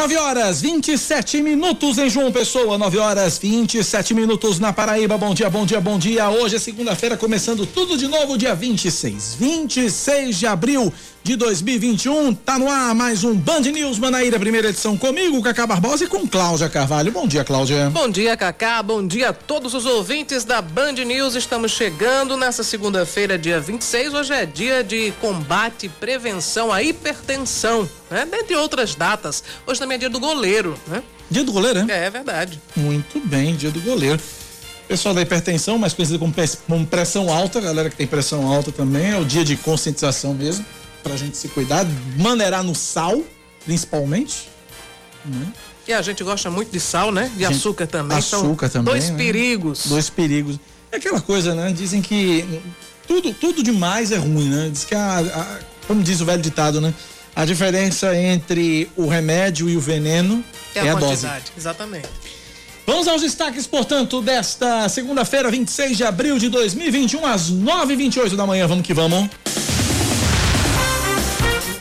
9 horas 27 minutos em João Pessoa, 9 horas 27 minutos na Paraíba. Bom dia, bom dia, bom dia. Hoje é segunda-feira, começando tudo de novo, dia 26. 26 de abril de 2021. Tá no ar mais um Band News Manaíra, primeira edição comigo, Cacá Barbosa e com Cláudia Carvalho. Bom dia, Cláudia. Bom dia, Cacá. Bom dia a todos os ouvintes da Band News. Estamos chegando nessa segunda-feira, dia 26. Hoje é dia de combate e prevenção à hipertensão, né? Dentre outras datas. Hoje também é dia do goleiro, né? Dia do goleiro, né? É, é verdade. Muito bem, dia do goleiro. Pessoal da hipertensão, mais conhecido como pressão alta, galera que tem pressão alta também, é o dia de conscientização mesmo, pra gente se cuidar, maneirar no sal, principalmente. Né? E a gente gosta muito de sal, né? De gente, açúcar também. Açúcar então, também. Dois né? perigos. Dois perigos. É aquela coisa, né? Dizem que tudo, tudo demais é ruim, né? Diz que a, a como diz o velho ditado, né? A diferença entre o remédio e o veneno é, é a, a dose. Exatamente. Vamos aos destaques, portanto, desta segunda-feira, 26 de abril de 2021, às 9h28 da manhã. Vamos que vamos.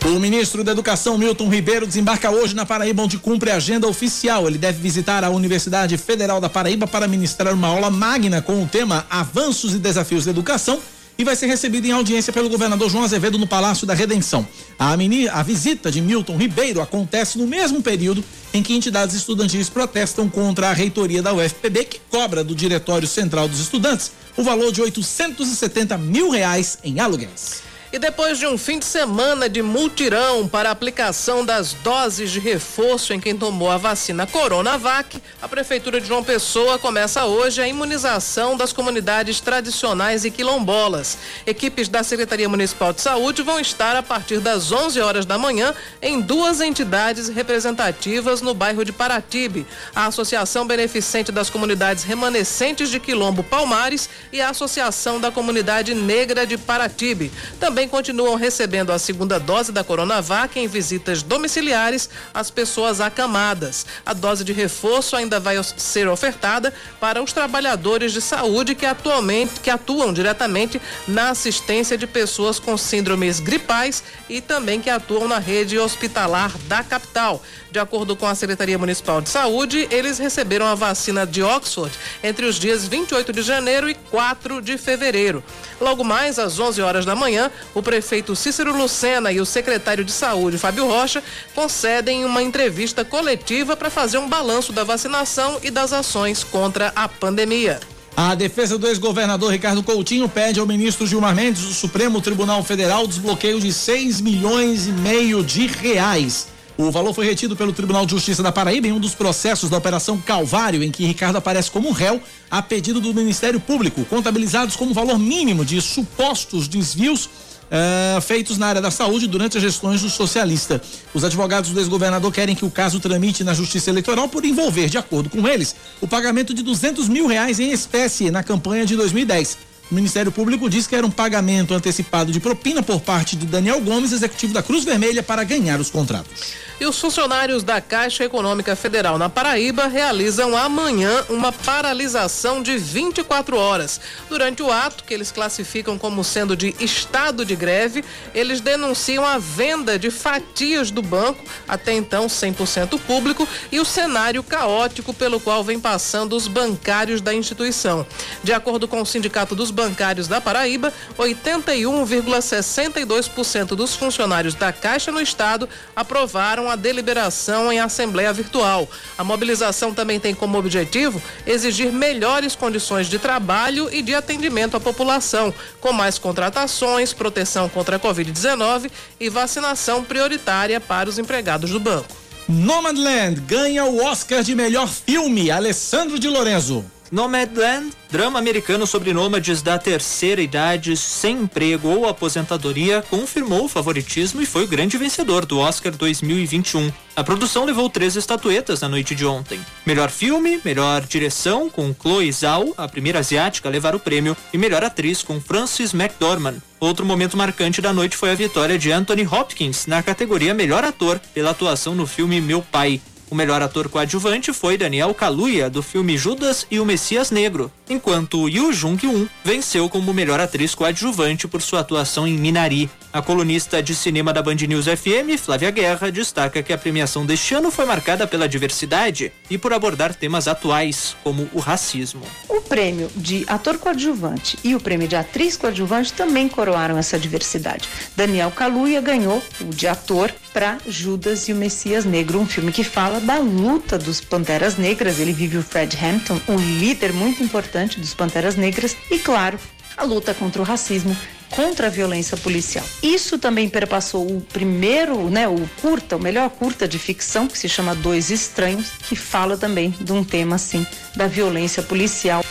O ministro da Educação, Milton Ribeiro, desembarca hoje na Paraíba, onde cumpre a agenda oficial. Ele deve visitar a Universidade Federal da Paraíba para ministrar uma aula magna com o tema Avanços e Desafios da Educação e vai ser recebido em audiência pelo governador João Azevedo no Palácio da Redenção. A, mini, a visita de Milton Ribeiro acontece no mesmo período em que entidades estudantis protestam contra a reitoria da UFPB, que cobra do Diretório Central dos Estudantes o valor de 870 mil reais em aluguéis. E depois de um fim de semana de multirão para aplicação das doses de reforço em quem tomou a vacina Coronavac, a Prefeitura de João Pessoa começa hoje a imunização das comunidades tradicionais e quilombolas. Equipes da Secretaria Municipal de Saúde vão estar a partir das 11 horas da manhã em duas entidades representativas no bairro de Paratibe: a Associação Beneficente das Comunidades Remanescentes de Quilombo Palmares e a Associação da Comunidade Negra de Paratibe. Também também continuam recebendo a segunda dose da Coronavac em visitas domiciliares às pessoas acamadas. A dose de reforço ainda vai ser ofertada para os trabalhadores de saúde que atualmente que atuam diretamente na assistência de pessoas com síndromes gripais e também que atuam na rede hospitalar da capital. De acordo com a Secretaria Municipal de Saúde, eles receberam a vacina de Oxford entre os dias 28 de janeiro e 4 de fevereiro. Logo mais às 11 horas da manhã, o prefeito Cícero Lucena e o secretário de Saúde, Fábio Rocha, concedem uma entrevista coletiva para fazer um balanço da vacinação e das ações contra a pandemia. A defesa do ex-governador Ricardo Coutinho pede ao ministro Gilmar Mendes do Supremo Tribunal Federal desbloqueio de 6 milhões e meio de reais. O valor foi retido pelo Tribunal de Justiça da Paraíba em um dos processos da Operação Calvário, em que Ricardo aparece como réu a pedido do Ministério Público, contabilizados como valor mínimo de supostos desvios Uh, feitos na área da saúde durante as gestões do socialista. Os advogados do ex-governador querem que o caso tramite na Justiça Eleitoral por envolver, de acordo com eles, o pagamento de 200 mil reais em espécie na campanha de 2010. O Ministério Público diz que era um pagamento antecipado de propina por parte de Daniel Gomes, executivo da Cruz Vermelha, para ganhar os contratos. E os funcionários da Caixa Econômica Federal na Paraíba realizam amanhã uma paralisação de 24 horas. Durante o ato, que eles classificam como sendo de estado de greve, eles denunciam a venda de fatias do banco, até então 100% público, e o cenário caótico pelo qual vem passando os bancários da instituição. De acordo com o Sindicato dos Bancários da Paraíba, 81,62% dos funcionários da Caixa no estado aprovaram a deliberação em assembleia virtual. A mobilização também tem como objetivo exigir melhores condições de trabalho e de atendimento à população, com mais contratações, proteção contra a Covid-19 e vacinação prioritária para os empregados do banco. Nomadland ganha o Oscar de melhor filme, Alessandro de Lorenzo. Nomadland, drama americano sobre nômades da terceira idade sem emprego ou aposentadoria, confirmou o favoritismo e foi o grande vencedor do Oscar 2021. A produção levou três estatuetas na noite de ontem. Melhor filme, melhor direção com Chloe Zhao, a primeira asiática a levar o prêmio, e melhor atriz com Frances McDormand. Outro momento marcante da noite foi a vitória de Anthony Hopkins na categoria Melhor Ator pela atuação no filme Meu Pai. O melhor ator coadjuvante foi Daniel Kaluuya, do filme Judas e o Messias Negro, enquanto Yoo Jung-un venceu como melhor atriz coadjuvante por sua atuação em Minari. A colunista de cinema da Band News FM, Flávia Guerra, destaca que a premiação deste ano foi marcada pela diversidade e por abordar temas atuais, como o racismo. O prêmio de ator coadjuvante e o prêmio de atriz coadjuvante também coroaram essa diversidade. Daniel Kaluuya ganhou o de ator para Judas e o Messias Negro, um filme que fala da luta dos Panteras Negras. Ele vive o Fred Hampton, um líder muito importante dos Panteras Negras, e claro, a luta contra o racismo contra a violência policial. Isso também perpassou o primeiro, né, o curta, o melhor curta de ficção, que se chama Dois Estranhos, que fala também de um tema assim da violência policial.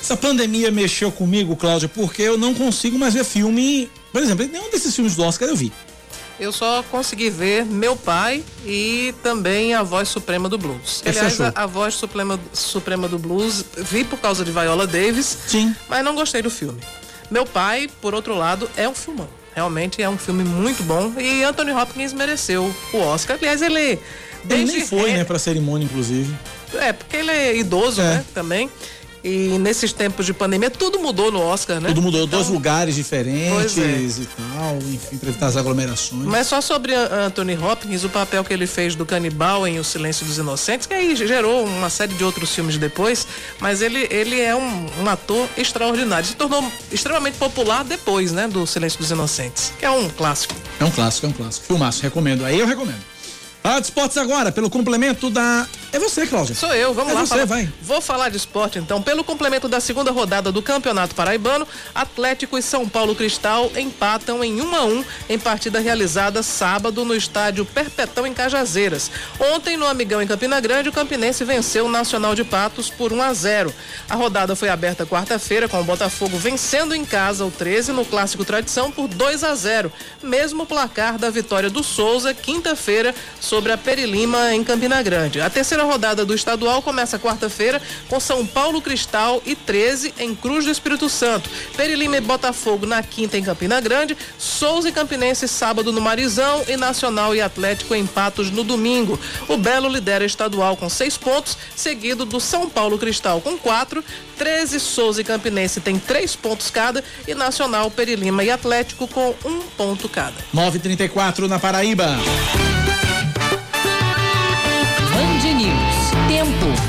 Essa pandemia mexeu comigo, Cláudia, porque eu não consigo mais ver filme. Por exemplo, nenhum desses filmes do Oscar eu vi. Eu só consegui ver Meu Pai e também A Voz Suprema do Blues. Esse Aliás, achou? a, a Voz Suprema, Suprema do Blues vi por causa de Viola Davis, Sim. mas não gostei do filme. Meu Pai, por outro lado, é um filmão. Realmente é um filme muito bom e Anthony Hopkins mereceu o Oscar. Aliás, ele Ele desde nem foi, Hair- né, pra cerimônia, inclusive. É, porque ele é idoso, É. né, também. E nesses tempos de pandemia, tudo mudou no Oscar, né? Tudo mudou, dois Então, lugares diferentes é. e tal, enfim, pra evitar as aglomerações. Mas só sobre Anthony Hopkins, o papel que ele fez do canibal em O Silêncio dos Inocentes, que aí gerou uma série de outros filmes depois, mas ele, ele é um, um ator extraordinário. Se tornou extremamente popular depois, né, do Silêncio dos Inocentes, que é um clássico. É um clássico, é um clássico. Filmaço, recomendo. Aí eu recomendo. Fala de esportes agora, pelo complemento da. É você, Cláudia. Sou eu, vamos É lá. você, vai. Vou falar de esporte então. Pelo complemento da segunda rodada do Campeonato Paraibano, Atlético e São Paulo Cristal empatam em 1 a 1 em partida realizada sábado no estádio Perpetão em Cajazeiras. Ontem no Amigão em Campina Grande, o Campinense venceu o Nacional de Patos por 1 a 0. A rodada foi aberta quarta-feira com o Botafogo vencendo em casa o 13 no clássico Tradição por 2 a 0, mesmo placar da vitória do Souza quinta-feira sobre a Perilima em Campina Grande. A terceira rodada do estadual começa quarta-feira com São Paulo Cristal e 13 em Cruz do Espírito Santo. Perilima e Botafogo na quinta em Campina Grande, Souza e Campinense sábado no Marizão e Nacional e Atlético em Patos no domingo. O Belo lidera estadual com seis pontos, seguido do São Paulo Cristal com quatro, 13 Souza e Campinense tem três pontos cada e Nacional, Perilima e Atlético com um ponto cada. 9h34 na Paraíba. Tempo.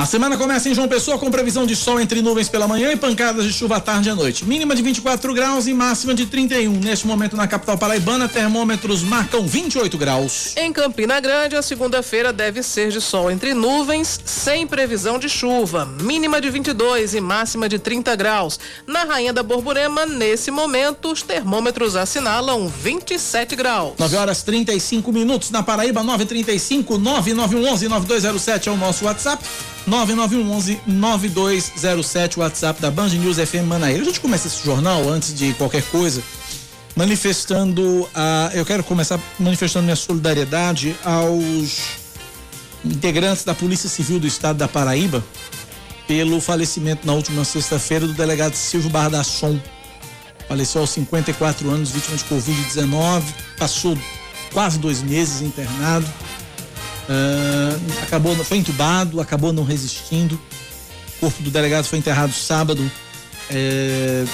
A semana começa em João Pessoa com previsão de sol entre nuvens pela manhã e pancadas de chuva à tarde e à noite. Mínima de 24 graus e máxima de 31. Neste momento na capital paraibana, termômetros marcam 28 graus. Em Campina Grande, a segunda-feira deve ser de sol entre nuvens, sem previsão de chuva. Mínima de 22 e máxima de 30 graus. Na Rainha da Borborema, nesse momento, os termômetros assinalam 27 graus. 9 horas 35 minutos na Paraíba, 935 9911 9207 é o nosso WhatsApp. 9911 9207, WhatsApp da Band News FM Manaíra. A gente começa esse jornal antes de qualquer coisa, manifestando a. Eu quero começar manifestando minha solidariedade aos integrantes da Polícia Civil do Estado da Paraíba pelo falecimento na última sexta-feira do delegado Silvio Bardasson. Faleceu aos 54 anos, vítima de Covid-19, passou quase dois meses internado. Ah, acabou, foi entubado, acabou não resistindo. O corpo do delegado foi enterrado sábado, eh,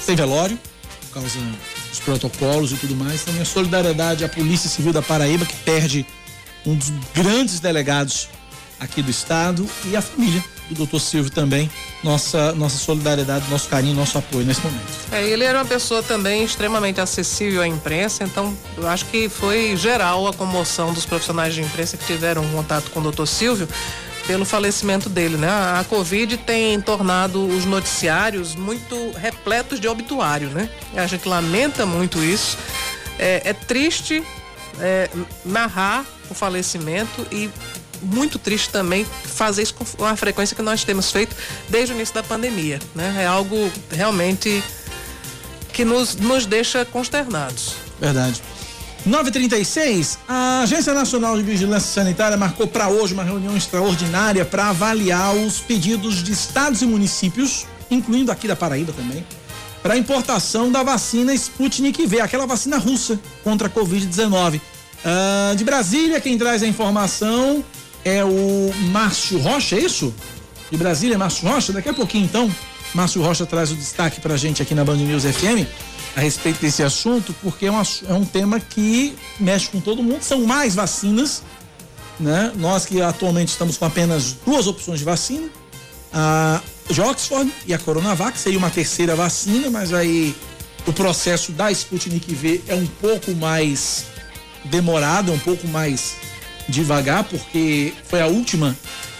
sem velório, por causa dos protocolos e tudo mais. Então, minha solidariedade à Polícia Civil da Paraíba, que perde um dos grandes delegados aqui do estado, e à família do doutor Silvio também. Nossa, nossa solidariedade, nosso carinho, nosso apoio nesse momento. É, ele era uma pessoa também extremamente acessível à imprensa, então eu acho que foi geral a comoção dos profissionais de imprensa que tiveram contato com o doutor Silvio pelo falecimento dele, né? A, a Covid tem tornado os noticiários muito repletos de obituário, né? A gente lamenta muito isso. É, é triste é, narrar o falecimento e muito triste também fazer isso com a frequência que nós temos feito desde o início da pandemia, né? É algo realmente que nos, nos deixa consternados. Verdade. 936, a Agência Nacional de Vigilância Sanitária marcou para hoje uma reunião extraordinária para avaliar os pedidos de estados e municípios, incluindo aqui da Paraíba também, para importação da vacina Sputnik V, aquela vacina russa contra a Covid-19. Ah, de Brasília, quem traz a informação é o Márcio Rocha, é isso? De Brasília, Márcio Rocha. Daqui a pouquinho, então, Márcio Rocha traz o destaque pra gente aqui na Band News FM. a respeito desse assunto, porque é um, é um tema que mexe com todo mundo. São mais vacinas, né? Nós que atualmente estamos com apenas duas opções de vacina, a de Oxford e a Coronavac, seria uma terceira vacina, mas aí o processo da Sputnik V é um pouco mais demorado, é um pouco mais devagar, porque foi a última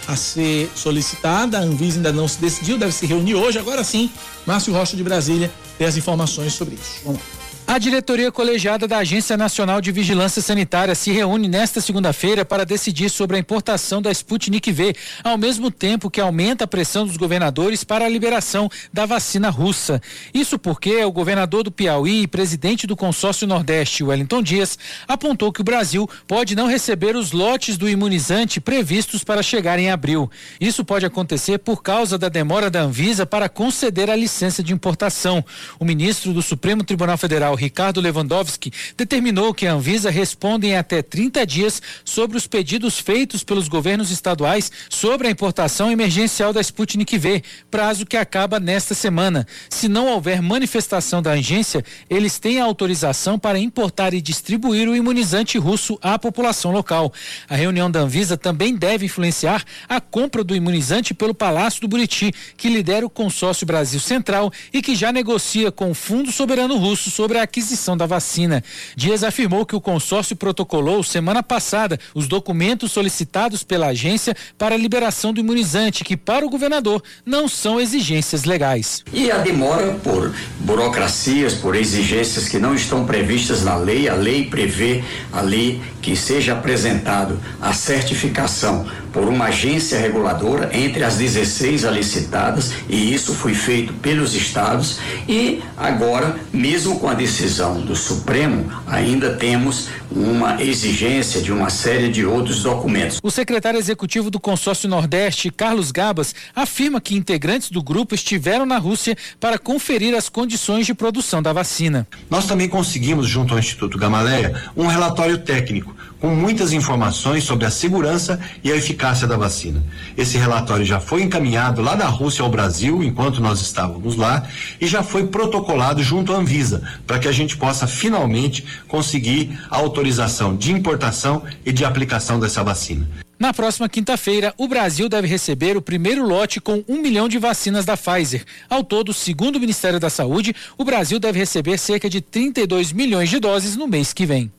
a ser solicitada, a Anvisa ainda não se decidiu, deve se reunir hoje, agora sim, Márcio Rocha de Brasília tem as informações sobre isso. Vamos lá. A diretoria colegiada da Agência Nacional de Vigilância Sanitária se reúne nesta segunda-feira para decidir sobre a importação da Sputnik V, ao mesmo tempo que aumenta a pressão dos governadores para a liberação da vacina russa. Isso porque o governador do Piauí e presidente do consórcio Nordeste, Wellington Dias, apontou que o Brasil pode não receber os lotes do imunizante previstos para chegar em abril. Isso pode acontecer por causa da demora da Anvisa para conceder a licença de importação. O ministro do Supremo Tribunal Federal, Ricardo Lewandowski, determinou que a Anvisa responda em até 30 dias sobre os pedidos feitos pelos governos estaduais sobre a importação emergencial da Sputnik V, prazo que acaba nesta semana. Se não houver manifestação da agência, eles têm autorização para importar e distribuir o imunizante russo à população local. A reunião da Anvisa também deve influenciar a compra do imunizante pelo Palácio do Buriti, que lidera o consórcio Brasil Central e que já negocia com o Fundo Soberano Russo sobre a aquisição da vacina. Dias afirmou que o consórcio protocolou semana passada os documentos solicitados pela agência para a liberação do imunizante, que para o governador não são exigências legais. E a demora por burocracias, por exigências que não estão previstas na lei, a lei prevê ali que seja apresentado a certificação por uma agência reguladora entre as 16 alicitadas e isso foi feito pelos estados e agora, mesmo com a decisão do Supremo, ainda temos uma exigência de uma série de outros documentos. O secretário executivo do Consórcio Nordeste, Carlos Gabas, afirma que integrantes do grupo estiveram na Rússia para conferir as condições de produção da vacina. Nós também conseguimos, junto ao Instituto Gamaleia, um relatório técnico com muitas informações sobre a segurança e a eficácia da vacina. Esse relatório já foi encaminhado lá da Rússia ao Brasil, enquanto nós estávamos lá, e já foi protocolado junto à Anvisa, para que a gente possa finalmente conseguir a autorização de importação e de aplicação dessa vacina. Na próxima quinta-feira, o Brasil deve receber o primeiro lote com um milhão de vacinas da Pfizer. Ao todo, segundo o Ministério da Saúde, o Brasil deve receber cerca de 32 milhões de doses no mês que vem.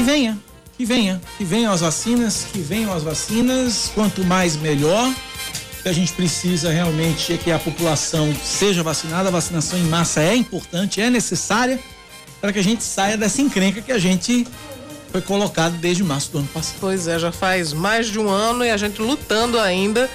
Que venha, que venha, que venham as vacinas, que venham as vacinas, quanto mais melhor. O que a gente precisa realmente é que a população seja vacinada, a vacinação em massa é importante, é necessária para que a gente saia dessa encrenca que a gente foi colocado desde março do ano passado. Pois é, já faz mais de um ano e a gente lutando ainda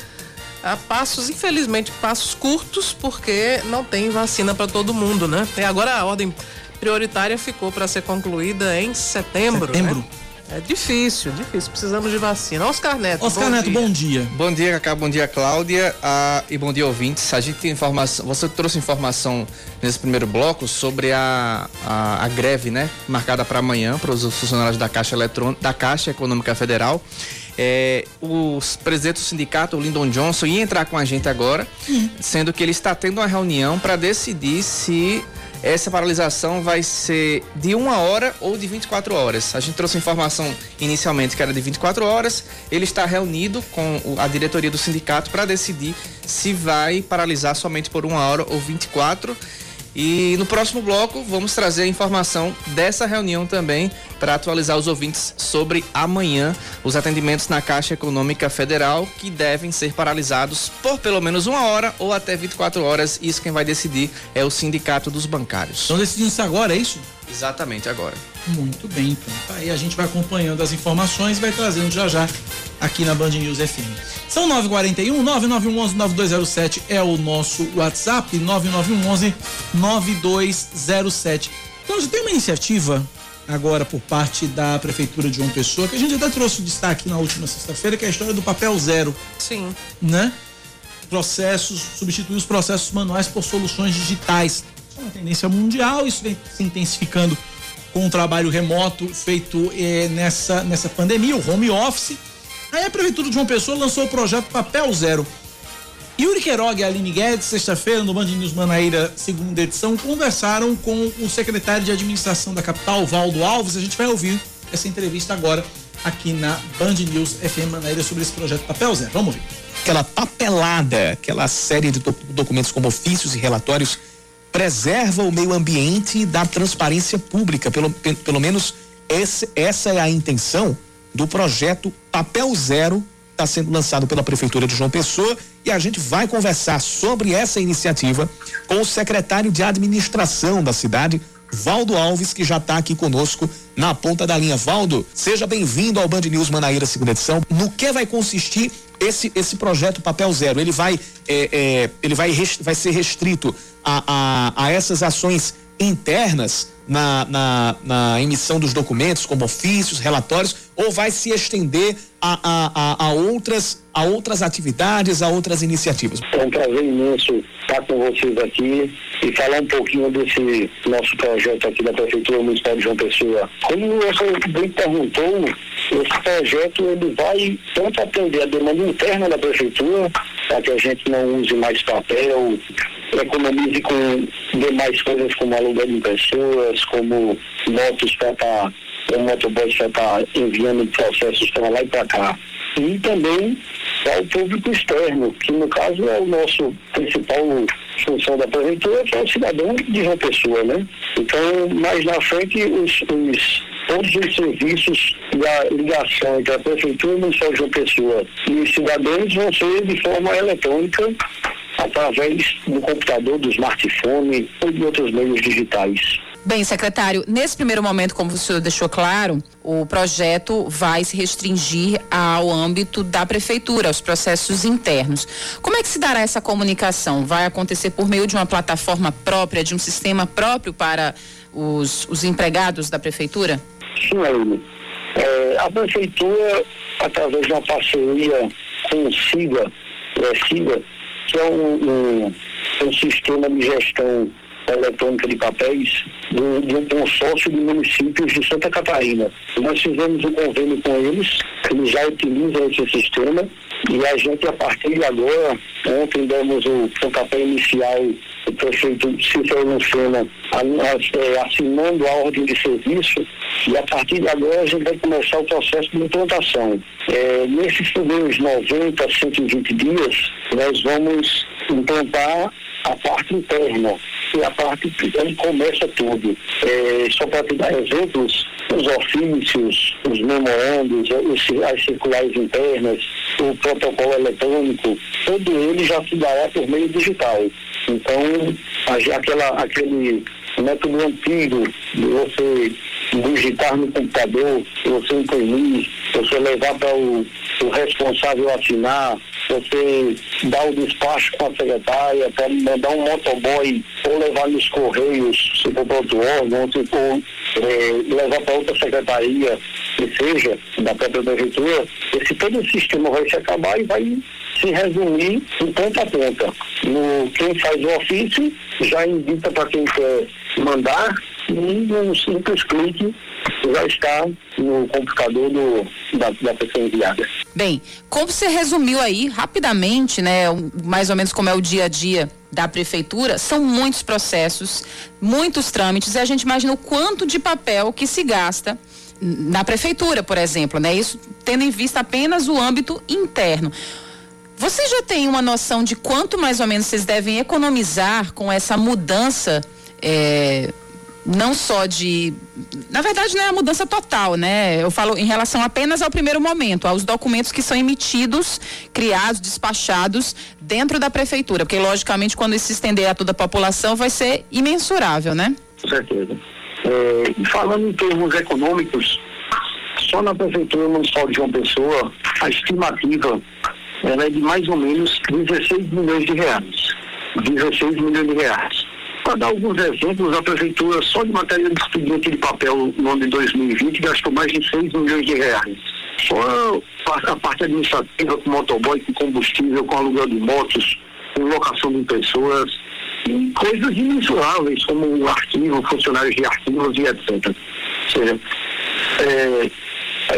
a passos, infelizmente, passos curtos, porque não tem vacina para todo mundo, né? E agora a ordem prioritária ficou para ser concluída em setembro. Setembro. Né? É difícil, difícil. Precisamos de vacina. Oscar Neto. Oscar bom Neto, dia. bom dia. Bom dia, Cacá. Bom dia, Cláudia. Ah, e bom dia, ouvintes. A gente tem informação. Você trouxe informação nesse primeiro bloco sobre a, a, a greve, né? Marcada para amanhã para os funcionários da Caixa Eletrônica, da Caixa Econômica Federal. É, o presidente do sindicato, o Lyndon Johnson, ia entrar com a gente agora, hum. sendo que ele está tendo uma reunião para decidir se essa paralisação vai ser de uma hora ou de 24 horas. A gente trouxe informação inicialmente que era de 24 horas. Ele está reunido com a diretoria do sindicato para decidir se vai paralisar somente por uma hora ou 24 horas e no próximo bloco vamos trazer a informação dessa reunião também para atualizar os ouvintes sobre amanhã os atendimentos na Caixa Econômica Federal que devem ser paralisados por pelo menos uma hora ou até 24 horas. Isso quem vai decidir é o Sindicato dos Bancários. Estão decidindo isso agora, é isso? Exatamente, agora. Muito bem, então. Tá aí a gente vai acompanhando as informações e vai trazendo já já aqui na Band News FM. São 941 9911 9207 é o nosso WhatsApp, 9911 9207. Então, já tem uma iniciativa agora por parte da Prefeitura de João Pessoa, que a gente até trouxe o destaque na última sexta-feira, que é a história do papel zero. Sim. Né? Processos, substituir os processos manuais por soluções digitais. É uma tendência mundial, isso vem se intensificando com o trabalho remoto feito eh, nessa, nessa pandemia, o home office. Aí a Prefeitura de João Pessoa lançou o projeto Papel Zero. Yuri Queiroga e Aline Guedes, sexta-feira, no Band News Manaíra, segunda edição, conversaram com o secretário de administração da capital, Valdo Alves. A gente vai ouvir essa entrevista agora aqui na Band News FM Manaíra sobre esse projeto Papel Zero. Vamos ver. Aquela papelada, aquela série de documentos como ofícios e relatórios preserva o meio ambiente da transparência pública. Pelo, pelo menos esse, essa é a intenção do projeto Papel Zero, está sendo lançado pela Prefeitura de João Pessoa e a gente vai conversar sobre essa iniciativa com o secretário de administração da cidade, Valdo Alves, que já está aqui conosco na ponta da linha. Valdo, seja bem-vindo ao Band News Manaíra segunda edição. No que vai consistir esse, esse projeto Papel Zero? Ele vai, é, é, ele vai, vai ser restrito a, a, a essas ações internas na, na, na, emissão dos documentos, como ofícios, relatórios, ou vai se estender a, a, a, outras, a outras atividades, a outras iniciativas? É um prazer imenso estar com vocês aqui e falar um pouquinho desse nosso projeto aqui da Prefeitura Municipal de João Pessoa. Como você bem perguntou, esse projeto ele vai tanto atender a demanda interna da Prefeitura, para que a gente não use mais papel, economize com demais coisas como aluguel de pessoas, como motos para estar, tá, motoboys para estar tá enviando processos para lá e para cá. E também ao público externo, que no caso é o nosso principal função da prefeitura, que é o cidadão de uma pessoa, né? Então, mais na frente, os, os todos os serviços da ligação entre a prefeitura municipal de João Pessoa e os cidadãos vão ser de forma eletrônica através do computador, do smartphone ou de outros meios digitais. Bem, secretário, nesse primeiro momento, como o senhor deixou claro, o projeto vai se restringir ao âmbito da prefeitura, aos processos internos. Como é que se dará essa comunicação? Vai acontecer por meio de uma plataforma própria, de um sistema próprio para os, os empregados da prefeitura? Sim, Aline. É, a prefeitura, através de uma parceria com o SIGA, é, SIGA que um, um, um sistema de gestão eletrônica de papéis de, de, um consórcio de municípios de Santa Catarina. Nós fizemos um convênio com eles, eles já utilizam esse sistema e a gente, a partir de agora, ontem demos o pontapé inicial o prefeito Cícero Lucena é, assinando a ordem de serviço e a partir de agora a gente vai começar o processo de implantação. É, nesses primeiros 90, 120 dias, nós vamos implantar a parte interna e a parte onde começa tudo. É, só para te dar exemplos, os ofícios, os memorandos, os, as circulares internas, o protocolo eletrônico, todo ele já se dará por meio digital. Então, aquela, aquele método antigo de você digitar no computador, você imprimir, você levar para o, o responsável assinar, você dar o despacho com a secretária, para mandar um motoboy ou levar nos correios, se for para outro órgão, ou é, levar para outra secretaria, que seja, da própria prefeitura, esse todo o sistema vai se acabar e vai se resumir em ponta a ponta. No, quem faz o ofício já indica para quem quer mandar e num simples clique já está no computador do, da, da pessoa enviada. Bem, como você resumiu aí rapidamente, né, mais ou menos como é o dia a dia da prefeitura, são muitos processos, muitos trâmites, e a gente imagina o quanto de papel que se gasta na prefeitura, por exemplo, né? Isso tendo em vista apenas o âmbito interno. Você já tem uma noção de quanto mais ou menos vocês devem economizar com essa mudança, é, não só de. Na verdade, não é a mudança total, né? Eu falo em relação apenas ao primeiro momento, aos documentos que são emitidos, criados, despachados dentro da prefeitura. Porque, logicamente, quando isso se estender a toda a população, vai ser imensurável, né? Com certeza. É, falando em termos econômicos, só na prefeitura municipal de João Pessoa, a estimativa é de mais ou menos 16 milhões de reais. 16 milhões de reais. Para dar alguns exemplos, a prefeitura só de matéria de expediente de papel no ano de 2020 gastou mais de 6 milhões de reais. Só a parte administrativa com motoboy, com combustível, com aluguel de motos, com locação de pessoas, e coisas imensuráveis, como arquivo, funcionários de arquivos e etc. Ou seja, é,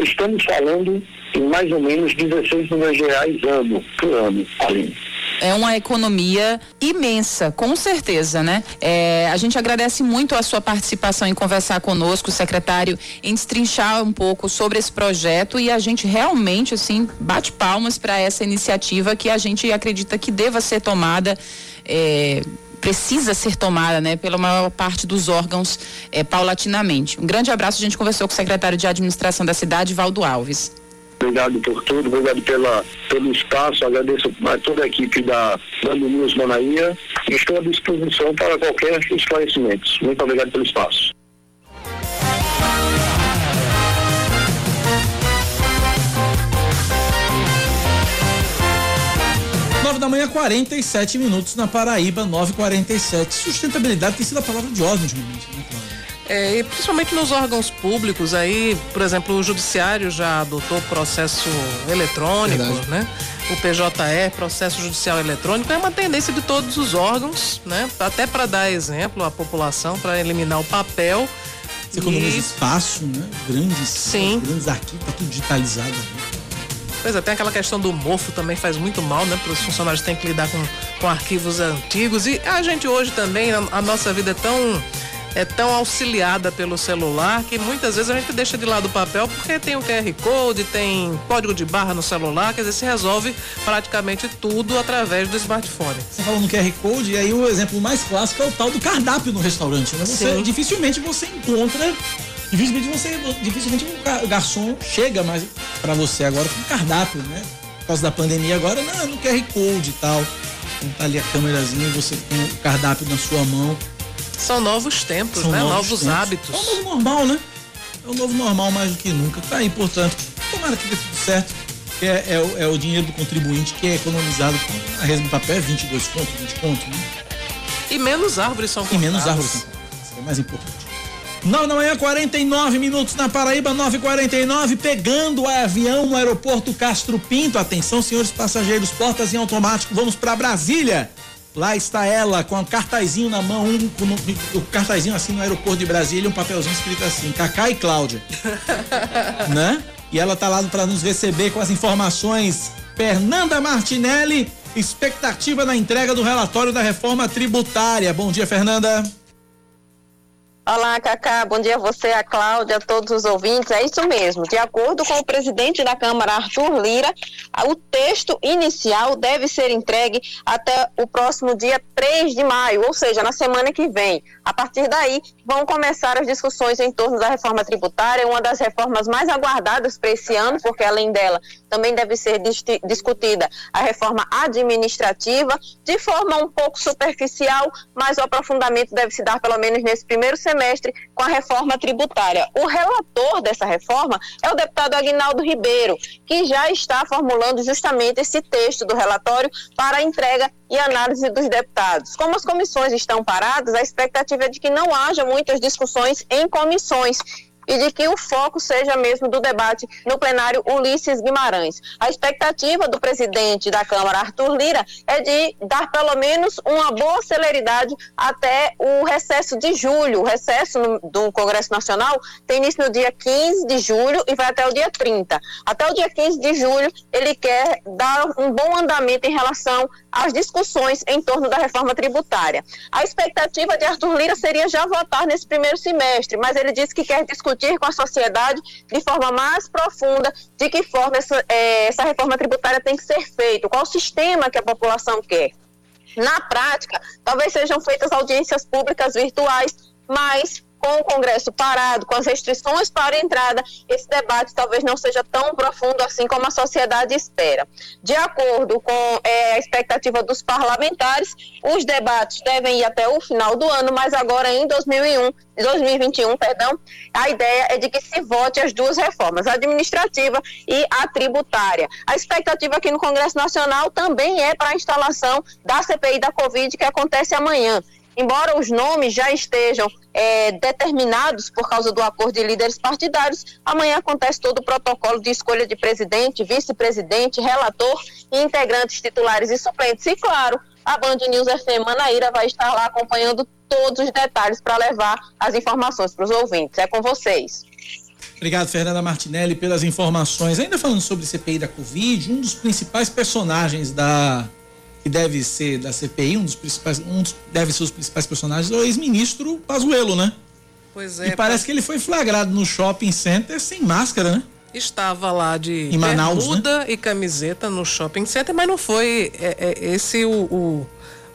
estamos falando em mais ou menos 16 milhões de reais ano, por ano, ali. É uma economia imensa, com certeza, né? É, a gente agradece muito a sua participação em conversar conosco, secretário, em destrinchar um pouco sobre esse projeto e a gente realmente, assim, bate palmas para essa iniciativa que a gente acredita que deva ser tomada. É, precisa ser tomada, né, pela maior parte dos órgãos é, paulatinamente. Um grande abraço, a gente conversou com o secretário de administração da cidade, Valdo Alves. Obrigado por tudo, obrigado pela, pelo espaço, agradeço a toda a equipe da Band News Manaíra estou à disposição para qualquer esclarecimento. Muito obrigado pelo espaço. Da manhã, 47 minutos na Paraíba, 9h47. Sustentabilidade tem sido a palavra de ordem ultimamente, né, Cláudia? É, e principalmente nos órgãos públicos aí, por exemplo, o judiciário já adotou processo eletrônico, Verdade. né? O PJE, processo judicial eletrônico, é uma tendência de todos os órgãos, né? Até para dar exemplo à população, para eliminar o papel. Você economiza E- espaço, né? Grandes, Sim. grandes arquivos, tá tudo digitalizado. né? Pois é, tem aquela questão do mofo também faz muito mal, né? Para os funcionários têm que lidar com, com arquivos antigos. E a gente hoje também, a, a nossa vida é tão, é tão auxiliada pelo celular que muitas vezes a gente deixa de lado o papel porque tem o QR Code, tem código de barra no celular, quer dizer, se resolve praticamente tudo através do smartphone. Você falou no QR Code, e aí o exemplo mais clássico é o tal do cardápio no restaurante. Né? Você, Sim. dificilmente você encontra. Dificilmente você. Dificilmente o ga- o garçom chega mais pra você agora com cardápio, né? Por causa da pandemia agora, não, no QR Code e tal. Então tá ali a câmerazinha você tem o cardápio na sua mão. São novos tempos, São né? novos Novos, tempos. hábitos. É o novo normal, né? É o novo normal mais do que nunca. Tá aí, portanto, tomara que dê tudo certo. É, é o, é o dinheiro do contribuinte que é economizado com a resma de papel, é 22 conto, 20 conto, né? E menos árvores são E menos cortadas. árvores são cortadas. Isso é mais importante. 9 da manhã, 49 minutos na Paraíba, 9h49, pegando o avião no aeroporto Castro Pinto. Atenção, senhores passageiros, portas em automático, vamos para Brasília. Lá está ela, com um cartazinho na mão, um, com o cartazinho assim no aeroporto de Brasília, um papelzinho escrito assim, Cacá e Cláudia. né? E ela tá lá para nos receber com as informações. Fernanda Martinelli, expectativa na entrega do relatório da reforma tributária. Bom dia, Fernanda. Olá, Cacá. Bom dia a você, a Cláudia, a todos os ouvintes. É isso mesmo. De acordo com o presidente da Câmara, Arthur Lira, o texto inicial deve ser entregue até o próximo dia 3 de maio, ou seja, na semana que vem. A partir daí, vão começar as discussões em torno da reforma tributária, uma das reformas mais aguardadas para esse ano, porque além dela também deve ser dis- discutida a reforma administrativa, de forma um pouco superficial, mas o aprofundamento deve se dar pelo menos nesse primeiro semestre com a reforma tributária. O relator dessa reforma é o deputado Aguinaldo Ribeiro, que já está formulando justamente esse texto do relatório para a entrega e análise dos deputados. Como as comissões estão paradas, a expectativa é de que não haja muitas discussões em comissões e de que o foco seja mesmo do debate no plenário Ulisses Guimarães. A expectativa do presidente da Câmara, Arthur Lira, é de dar pelo menos uma boa celeridade até o recesso de julho. O recesso do Congresso Nacional tem início no dia 15 de julho e vai até o dia 30. Até o dia 15 de julho, ele quer dar um bom andamento em relação às discussões em torno da reforma tributária. A expectativa de Arthur Lira seria já votar nesse primeiro semestre, mas ele disse que quer discutir com a sociedade de forma mais profunda de que forma essa, eh, essa reforma tributária tem que ser feita, qual sistema que a população quer. Na prática, talvez sejam feitas audiências públicas virtuais, mas com o Congresso parado, com as restrições para entrada, esse debate talvez não seja tão profundo assim como a sociedade espera. De acordo com eh, a expectativa dos parlamentares, os debates devem ir até o final do ano, mas agora em 2001, 2021, perdão, a ideia é de que se vote as duas reformas, a administrativa e a tributária. A expectativa aqui no Congresso Nacional também é para a instalação da CPI da Covid, que acontece amanhã. Embora os nomes já estejam eh, determinados por causa do acordo de líderes partidários, amanhã acontece todo o protocolo de escolha de presidente, vice-presidente, relator integrantes titulares e suplentes. E, claro, a Band News FM Manaíra vai estar lá acompanhando todos os detalhes para levar as informações para os ouvintes. É com vocês. Obrigado, Fernanda Martinelli, pelas informações. Ainda falando sobre CPI da Covid, um dos principais personagens da que deve ser da CPI, um dos principais, um dos, deve ser os principais personagens, é o ex-ministro Pazuello, né? Pois é. E parece que ele foi flagrado no shopping center sem máscara, né? Estava lá de Em Manaus, bermuda e camiseta no shopping center, mas não foi é, é, esse o, o,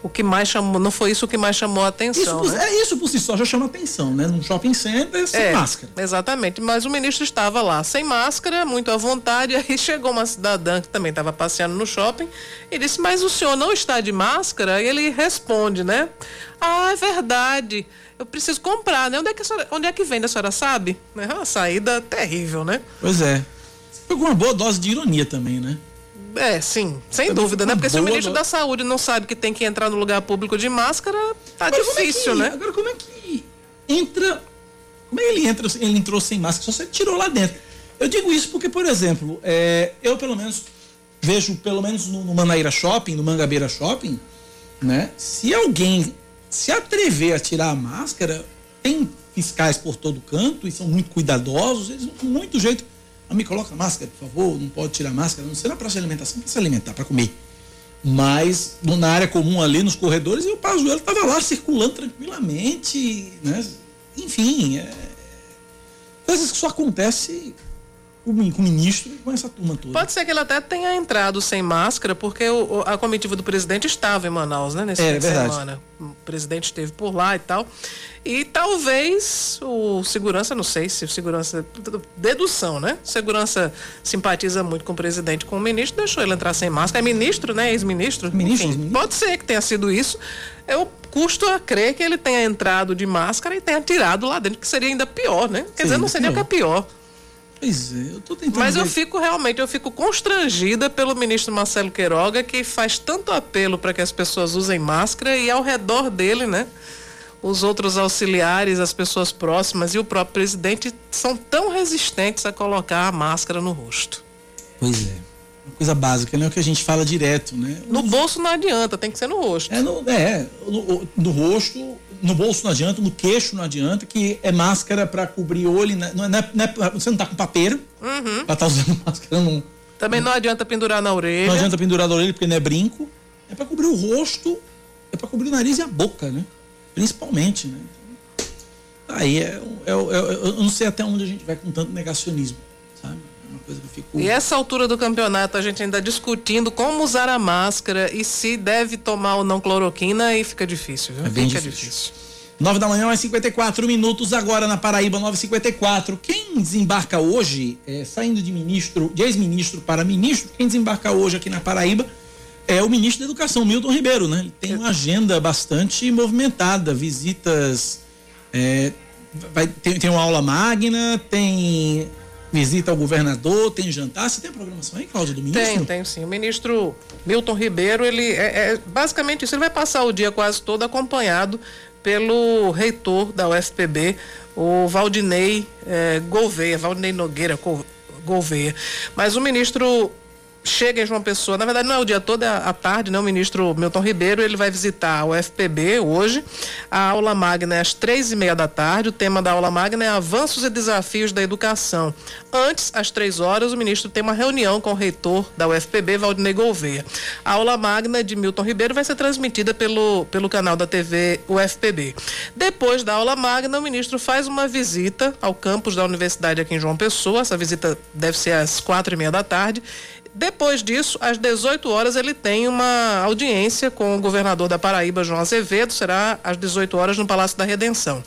o que mais chamou, não foi isso que mais chamou a Isso, atenção. por- né? é isso por si só já chama atenção, né? Num shopping center sem É, máscara. Exatamente, mas o ministro estava lá sem máscara, muito à vontade, aí chegou uma cidadã que também estava passeando no shopping e disse, mas o senhor não está de máscara? E ele responde, né? Ah, é verdade, eu preciso comprar, né? Onde é que, senhora, onde é que vende, a senhora sabe? É uma saída terrível, né? Pois é. Foi com uma boa dose de ironia também, né? É, sim, sem Também dúvida, né? Porque se o boa ministro da Saúde não sabe que tem que entrar no lugar público de máscara, tá Agora, é difícil, que- né? Agora, como é que entra. Como é que ele entra? Ele entrou sem máscara, só você tirou lá dentro. Eu digo isso porque, por exemplo, é, eu pelo menos vejo, pelo menos no, no Manaíra Shopping, no Mangabeira Shopping, né? Se alguém se atrever a tirar a máscara, tem fiscais por todo canto e são muito cuidadosos, eles vão com muito jeito. Me coloca máscara, por favor, não pode tirar máscara, não sei na praça de alimentação, para se alimentar, para comer. Mas na área comum ali, nos corredores, e o Pazuello estava lá circulando tranquilamente, né? Enfim, é... coisas que só acontecem com, o- ministro e com essa turma toda. Pode ser que ele até tenha entrado sem máscara, porque o- a comitiva do presidente estava em Manaus, né? Nesse É, fim de verdade. semana. O presidente esteve por lá e tal. E talvez o segurança, não sei se o segurança. Dedução, né? Segurança simpatiza muito com o presidente, com o ministro, deixou ele entrar sem máscara. É ministro, né? Ex-ministro. Ministro, Enfim, Pode ser que tenha sido isso. Eu custo a crer que ele tenha entrado de máscara e tenha tirado lá dentro, que seria ainda pior, né? Quer dizer, não sei nem o que é pior. Pois é, eu tô tentando. Mas eu fico realmente, eu fico constrangida pelo ministro Marcelo Queiroga, que faz tanto apelo para que as pessoas usem máscara e ao redor dele, né? Os outros auxiliares, as pessoas próximas e o próprio presidente são tão resistentes a colocar a máscara no rosto. Pois é. Uma coisa básica, né? O que a gente fala direto, né? No bolso não adianta, tem que ser no rosto. É, no, é no, no rosto, no bolso não adianta, no queixo não adianta, que é máscara para cobrir olho, né? não é, não é- não é- você não tá com papeiro, Uhum. pra estar usando máscara, não, Também não adianta pendurar na orelha. não adianta pendurar na orelha porque não é brinco. É para cobrir o rosto, é para cobrir o nariz e a boca, né? Principalmente, né? Aí é, é, é- é- eu não sei até onde a gente vai com tanto negacionismo, coisa que eu fico. E essa altura do campeonato, a gente ainda discutindo como usar a máscara e se deve tomar ou não cloroquina, aí fica difícil, viu? É bem fica difícil. 9 da manhã, mais 54 minutos agora na Paraíba, 9h54. Quem desembarca hoje, é, saindo de ministro, de ex-ministro para ministro, quem desembarca hoje aqui na Paraíba é o ministro da Educação, Milton Ribeiro, né? Ele tem uma agenda bastante movimentada, visitas, é, vai, tem, tem uma aula magna, tem visita ao governador, tem jantar. Você tem programação aí, Cláudia, do ministro? Tem, tem sim. O ministro Milton Ribeiro, ele é, é basicamente isso. Ele vai passar o dia quase todo acompanhado pelo reitor da UFPB, o Valdinei eh, Gouveia, Valdinei Nogueira Gou- Gouveia. Mas o ministro chega em João Pessoa, na verdade não é o dia todo, é à tarde, né? O ministro Milton Ribeiro, ele vai visitar a UFPB hoje. A aula magna é às três e meia da tarde. O tema da aula magna é avanços e desafios da educação. Antes, às três horas, o ministro tem uma reunião com o reitor da UFPB, Valdinei Gouveia. A aula magna de Milton Ribeiro vai ser transmitida pelo, pelo canal da TV UFPB. Depois da aula magna, o ministro faz uma visita ao campus da universidade aqui em João Pessoa. Essa visita deve ser às quatro e meia da tarde. Depois disso, às 18 horas, ele tem uma audiência com o governador da Paraíba, João Azevedo. Será às 18 horas no Palácio da Redenção.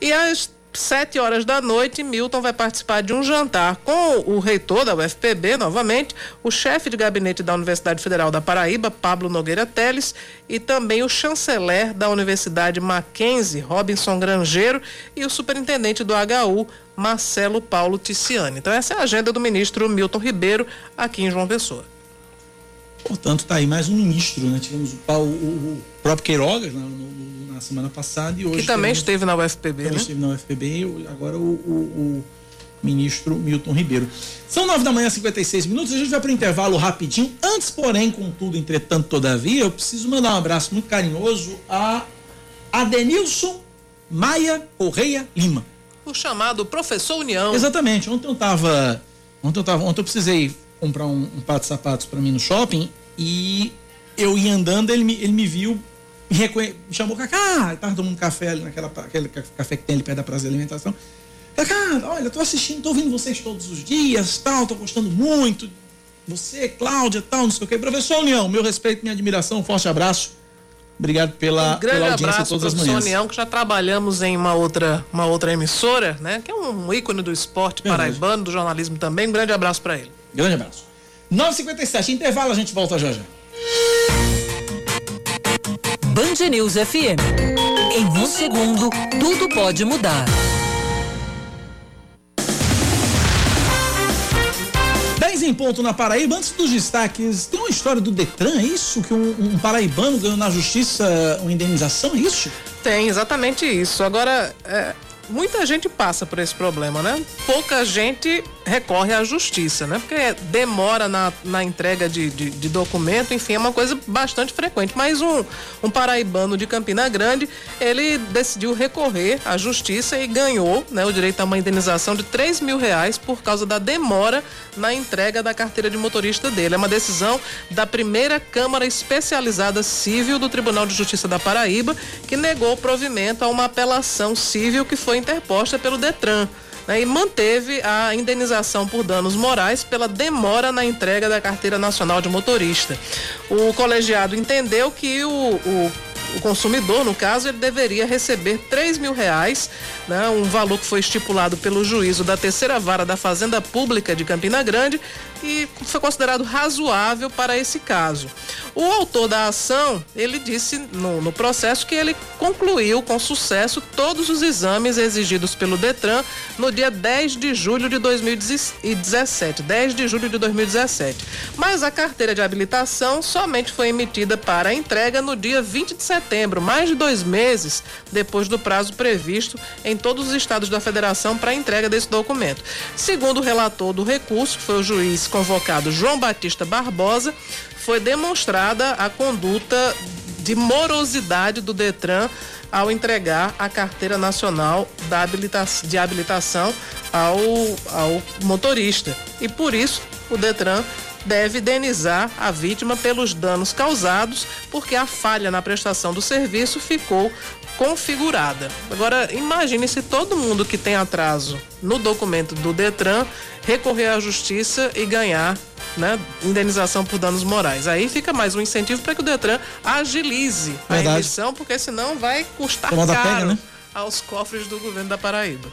E às sete horas da noite, Milton vai participar de um jantar com o reitor da UFPB, novamente, o chefe de gabinete da Universidade Federal da Paraíba, Pablo Nogueira Teles, e também o chanceler da Universidade Mackenzie, Robinson Grangeiro, e o superintendente do HU, Marcelo Paulo Ticiani. Então, essa é a agenda do ministro Milton Ribeiro aqui em João Pessoa. Portanto, tá aí mais um ministro, né? Tivemos o, Paulo, o, próprio Queiroga na, no- na semana passada e hoje. Que também temos- esteve na UFPB, também né? esteve na UFPB e agora o, o- o ministro Milton Ribeiro. São nove da manhã, 56 minutos. A gente vai para o intervalo rapidinho. Antes, porém, contudo, entretanto, todavia, eu preciso mandar um abraço muito carinhoso a Adenilson Maia Correia Lima. O chamado Professor União. Exatamente. Ontem eu tava. Ontem eu tava. Ontem eu precisei comprar um, um par de sapatos para mim no shopping e eu ia andando, ele me, ele me viu, me, reconhe... me chamou, Cacá, tava tomando café ali naquela aquele café que tem ali perto da Praça de Alimentação. Cacá, olha, tô assistindo, tô ouvindo vocês todos os dias, tal, tô gostando muito. Você, Cláudia, tal, não sei o que. Professor União, meu respeito, minha admiração, um forte abraço. Obrigado pela, um grande pela audiência abraço, todas as professor manhãs. União, que já trabalhamos em uma outra, uma outra emissora, né? Que é um ícone do esporte Verdade. paraibano, do jornalismo também. Um grande abraço para ele. Grande abraço. 9h57, intervalo, a gente volta já já. Band News FM. Em um segundo, tudo pode mudar. 10 em ponto na Paraíba. Antes dos destaques, tem uma história do Detran, é isso? Que um, um paraibano ganhou na justiça uma indenização, é isso? Tem, exatamente isso. Agora, é, muita gente passa por esse problema, né? Pouca gente recorre à justiça, né? Porque demora na, na entrega de, de, de documento, enfim, é uma coisa bastante frequente. Mas um, um paraibano de Campina Grande, ele decidiu recorrer à justiça e ganhou né, o direito a uma indenização de 3 mil reais por causa da demora na entrega da carteira de motorista dele. É uma decisão da primeira Câmara Especializada Civil do Tribunal de Justiça da Paraíba, que negou o provimento a uma apelação civil que foi interposta pelo Detran. Né, e manteve a indenização por danos morais pela demora na entrega da carteira nacional de motorista. O colegiado entendeu que o, o o consumidor, no caso, ele deveria receber 3 mil reais, né, um valor que foi estipulado pelo juízo da terceira vara da Fazenda Pública de Campina Grande e foi considerado razoável para esse caso. O autor da ação, ele disse no, no processo que ele concluiu com sucesso todos os exames exigidos pelo Detran no dia 10 de julho de 2017. 10 de julho de 2017. Mas a carteira de habilitação somente foi emitida para entrega no dia 20 de setembro, mais de dois meses depois do prazo previsto em todos os estados da federação para a entrega desse documento. Segundo o relator do recurso, que foi o juiz convocado João Batista Barbosa, foi demonstrada a conduta de morosidade do Detran ao entregar a carteira nacional da habilita de habilitação ao, ao motorista. E por isso o Detran deve indenizar a vítima pelos danos causados, porque a falha na prestação do serviço ficou configurada. Agora, imagine se todo mundo que tem atraso no documento do Detran recorrer à justiça e ganhar né, indenização por danos morais. Aí fica mais um incentivo para que o Detran agilize Verdade. a emissão, porque senão vai custar Tomada caro pega, né? aos cofres do governo da Paraíba.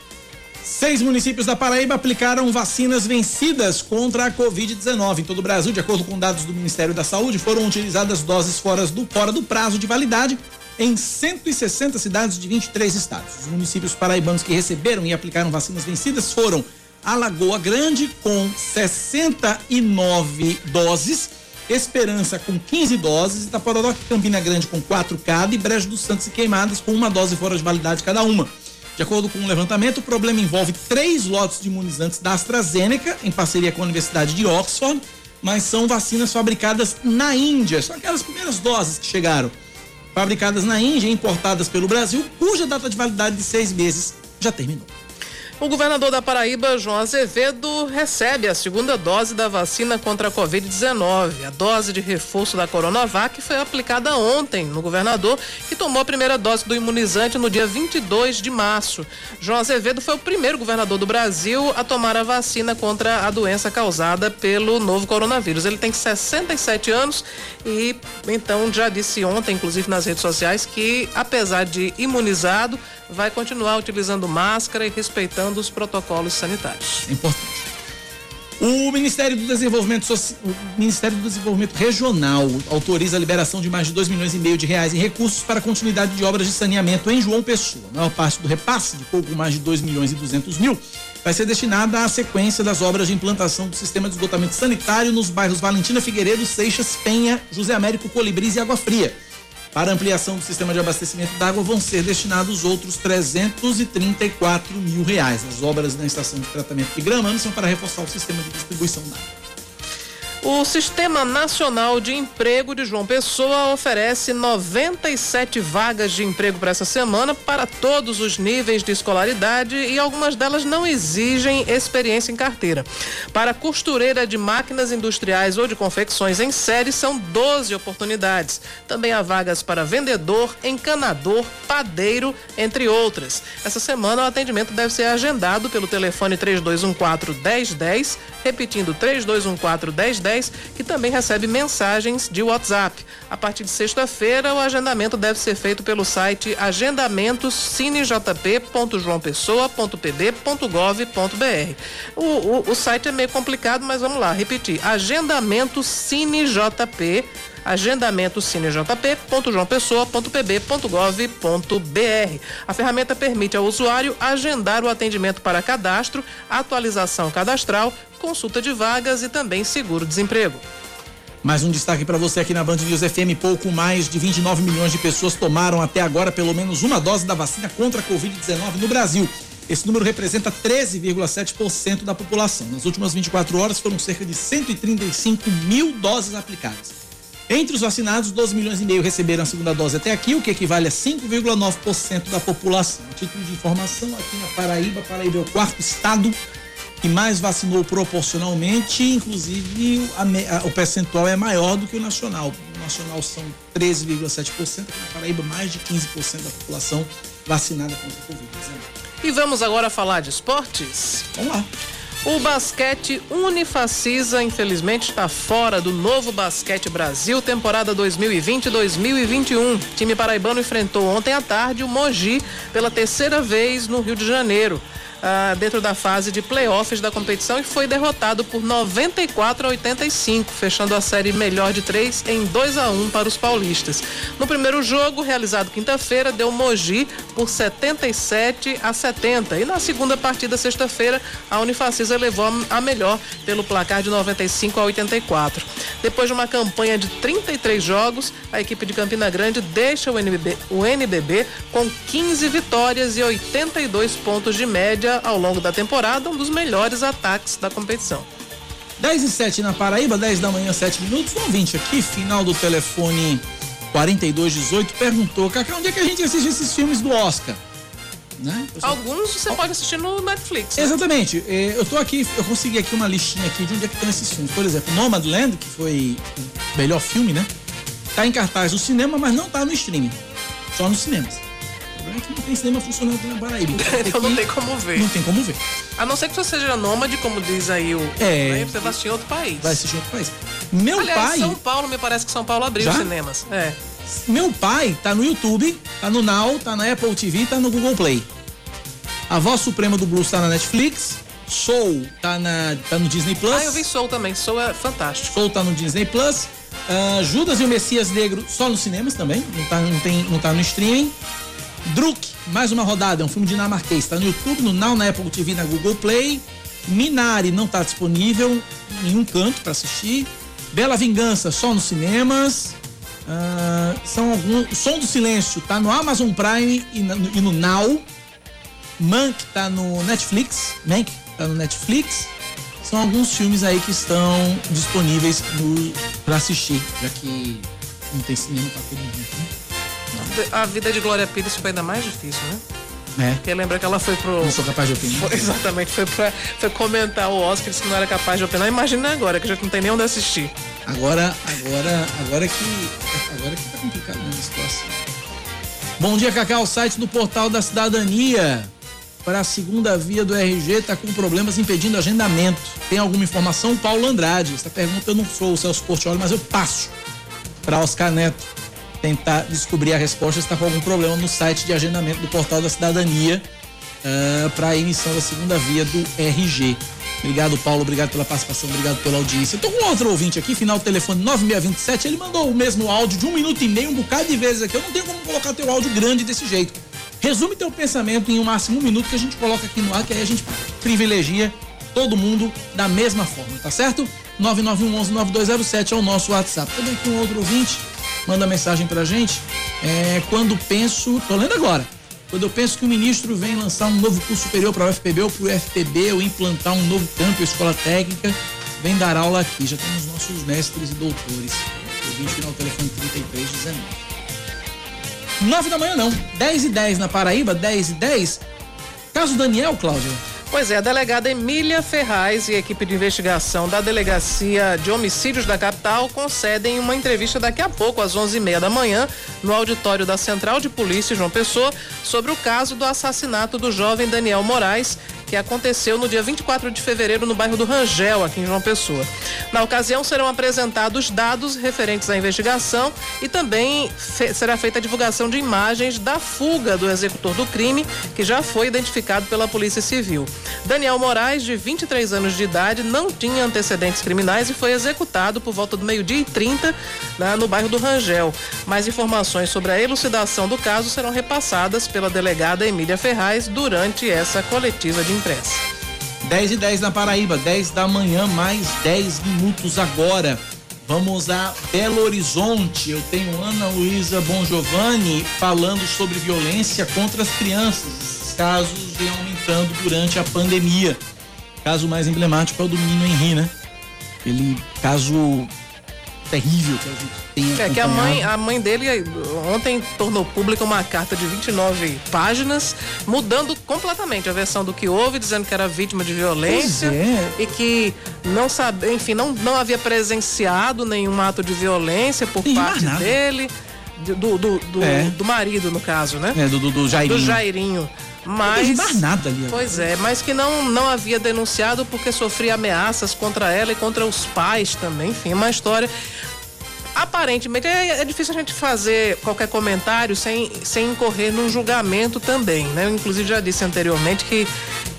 Seis municípios da Paraíba aplicaram vacinas vencidas contra a Covid-19. Em todo o Brasil, de acordo com dados do Ministério da Saúde, foram utilizadas doses fora do, fora do prazo de validade em 160 cidades de 23 estados. Os municípios paraibanos que receberam e aplicaram vacinas vencidas foram Alagoa Grande, com 69 doses, Esperança com 15 doses, Itapororoca Campina Grande com 4 cada e Brejo dos Santos e Queimadas com uma dose fora de validade cada uma. De acordo com o levantamento, o problema envolve três lotes de imunizantes da AstraZeneca, em parceria com a Universidade de Oxford, mas são vacinas fabricadas na Índia. São aquelas primeiras doses que chegaram. Fabricadas na Índia e importadas pelo Brasil, cuja data de validade de seis meses já terminou. O governador da Paraíba, João Azevedo, recebe a segunda dose da vacina contra a Covid-19. A dose de reforço da Coronavac foi aplicada ontem no governador, que tomou a primeira dose do imunizante no dia 22 de março. João Azevedo foi o primeiro governador do Brasil a tomar a vacina contra a doença causada pelo novo coronavírus. Ele tem 67 anos e, então, já disse ontem, inclusive nas redes sociais, que, apesar de imunizado, vai continuar utilizando máscara e respeitando os protocolos sanitários. Importante. O Ministério do Desenvolvimento Ministério do Desenvolvimento Regional autoriza a liberação de mais de 2 milhões e meio de reais em recursos para a continuidade de obras de saneamento em João Pessoa. A maior parte do repasse, de pouco mais de 2 milhões e 200 mil, vai ser destinada à sequência das obras de implantação do sistema de esgotamento sanitário nos bairros Valentina Figueiredo, Seixas, Penha, José Américo, Colibris e Água Fria. Para ampliação do sistema de abastecimento d'água vão ser destinados outros 334 mil reais. As obras na estação de tratamento de Gramame são para reforçar o sistema de distribuição d'água. O Sistema Nacional de Emprego de João Pessoa oferece 97 vagas de emprego para essa semana para todos os níveis de escolaridade e algumas delas não exigem experiência em carteira. Para costureira de máquinas industriais ou de confecções em série, são 12 oportunidades. Também há vagas para vendedor, encanador, padeiro, entre outras. Essa semana o atendimento deve ser agendado pelo telefone 3214 1010, repetindo 3214 1010 que também recebe mensagens de WhatsApp. A partir de sexta-feira, o agendamento deve ser feito pelo site agendamentocinejp.joaopessoa.pb.gov.br. O, o, o site é meio complicado, mas vamos lá, repetir. Agendamento CineJP agendamento cinejp.joaopessoa.pb.gov.br. A ferramenta permite ao usuário agendar o atendimento para cadastro, atualização cadastral, consulta de vagas e também seguro-desemprego. Mais um destaque para você aqui na Band News FM. Pouco mais de 29 milhões de pessoas tomaram até agora pelo menos uma dose da vacina contra a Covid-19 no Brasil. Esse número representa 13,7% da população. Nas últimas 24 horas foram cerca de 135 mil doses aplicadas. Entre os vacinados, 12 milhões e meio receberam a segunda dose até aqui, o que equivale a 5,9% da população. A título de informação, aqui na Paraíba, Paraíba é o quarto estado que mais vacinou proporcionalmente, inclusive a, a, o percentual é maior do que o nacional. O nacional são 13,7%, aqui na Paraíba mais de 15% da população vacinada contra a Covid-19. E vamos agora falar de esportes? Vamos lá. O basquete Unifacisa, infelizmente, está fora do novo Basquete Brasil, temporada 2020-2021. Time paraibano enfrentou ontem à tarde o Mogi pela terceira vez no Rio de Janeiro ah, dentro da fase de playoffs da competição e foi derrotado por 94 a 85, fechando a série melhor de três em 2 a 1 para os paulistas. No primeiro jogo, realizado quinta-feira, deu Mogi por 77 a 70 e na segunda partida, sexta-feira, a Unifacisa levou a melhor pelo placar de 95 a 84. Depois de uma campanha de 33 jogos, a equipe de Campina Grande deixa o NBB, o NBB com 15 vitórias e 82 pontos de média ao longo da temporada, um dos melhores ataques da competição. 10 e 7 na Paraíba, 10 da manhã, 7 minutos. Um ouvinte aqui, final do telefone 4218, perguntou: Cacá, onde é que a gente assiste esses filmes do Oscar? Né? Alguns você pode assistir no Netflix. Né? Exatamente. É, eu tô aqui, eu consegui aqui uma listinha aqui de onde é que estão esses filmes. Por exemplo, Nomadland, que foi o melhor filme, né? Tá em cartaz no cinema, mas não tá no streaming. Só nos cinemas é que não tem cinema funcionando aqui na Paraíba. Então, não tem como ver. Não tem como ver. A não ser que você seja nômade, como diz aí o. É. Né? Você vai assistir em outro país. Vai assistir em outro país. Meu Aliás, pai. São Paulo, me parece que São Paulo abriu Já? os cinemas. É. Meu pai tá no YouTube, tá no Now, tá na Apple TV, tá no Google Play. A Voz Suprema do Blues tá na Netflix. Soul tá, na, tá no Disney Plus. Ah, eu vi Soul também. Soul é fantástico. Soul tá no Disney Plus. Uh, Judas e o Messias Negro só nos cinemas também. Não tá, não tem, não tá no streaming. Druk, mais uma rodada, é um filme dinamarquês. Está no YouTube, no Now, na Apple TV, na Google Play. Minari não está disponível em nenhum canto para assistir. Bela Vingança só nos cinemas. Uh, são alguns. Som do Silêncio tá no Amazon Prime e, na, e no Now. Mank tá no Netflix. Mank tá no Netflix. São alguns filmes aí que estão disponíveis para assistir, já que não tem cinema para todo mundo. Né? A vida de Glória Pires foi ainda mais difícil, né? É. Porque lembra que ela foi pro. Não sou capaz de opinar. Foi, exatamente, foi pra foi comentar o Oscar, disse que não era capaz de opinar. Imagina agora, que a gente não tem nem onde assistir. Agora, agora, agora que. Agora que tá complicado a situação. Bom dia, Cacau. O site do portal da cidadania para a segunda via do RG está com problemas impedindo agendamento. Tem alguma informação? Paulo Andrade. Essa pergunta eu não sou o Celso Portioli, mas eu passo para Oscar Neto tentar descobrir a resposta está com algum problema no site de agendamento do Portal da Cidadania uh, para a emissão da segunda via do RG. Obrigado, Paulo. Obrigado pela participação. Obrigado pela audiência. Estou com outro ouvinte aqui, final do telefone 9627. Ele mandou o mesmo áudio de um minuto e meio, um bocado de vezes aqui. Eu não tenho como colocar teu áudio grande desse jeito. Resume teu pensamento em um máximo um minuto que a gente coloca aqui no ar, que aí a gente privilegia todo mundo da mesma forma, tá certo? 991119207 é o nosso WhatsApp. Também com outro ouvinte manda mensagem pra gente. É, quando penso, tô lendo agora. Quando eu penso que o ministro vem lançar um novo curso superior para o UFPB ou para o UFPB, ou implantar um novo campo, escola técnica, vem dar aula aqui. Já temos nossos mestres e doutores. O 20 final telefone 3319. 9 da manhã não, 10 e 10 na Paraíba, 10 e 10. Caso Daniel, Cláudio. Pois é, a delegada Emília Ferraz e a equipe de investigação da Delegacia de Homicídios da capital concedem uma entrevista daqui a pouco, às 11h30 da manhã, no auditório da Central de Polícia João Pessoa, sobre o caso do assassinato do jovem Daniel Moraes, que aconteceu no dia 24 de fevereiro no bairro do Rangel, aqui em João Pessoa. Na ocasião, serão apresentados dados referentes à investigação e também fe será feita a divulgação de imagens da fuga do executor do crime, que já foi identificado pela Polícia Civil. Daniel Moraes, de 23 anos de idade, não tinha antecedentes criminais e foi executado por volta do meio-dia e 30 né, no bairro do Rangel. Mais informações sobre a elucidação do caso serão repassadas pela delegada Emília Ferraz durante essa coletiva de imprensa. 10 e 10 na Paraíba, 10 da manhã, mais 10 minutos agora. Vamos a Belo Horizonte. Eu tenho Ana Luísa Bongiovanni falando sobre violência contra as crianças. Esses casos vêm aumentando durante a pandemia. O caso mais emblemático é o do menino Henri, né? Ele caso terrível que a gente tem É que a mãe, a mãe dele ontem tornou pública uma carta de 29 páginas, mudando completamente a versão do que houve, dizendo que era vítima de violência é. e que não sabe, enfim, não, não havia presenciado nenhum ato de violência por parte dele, do, do, do, É. do marido, no caso, né? É, do, do, do Jairinho. Do Jairinho. Mas. nada ali. Pois é, mas que não, não havia denunciado porque sofria ameaças contra ela e contra os pais também. Enfim, uma história. Aparentemente, é, é difícil a gente fazer qualquer comentário sem, sem incorrer num julgamento também, né? Eu, inclusive, já disse anteriormente que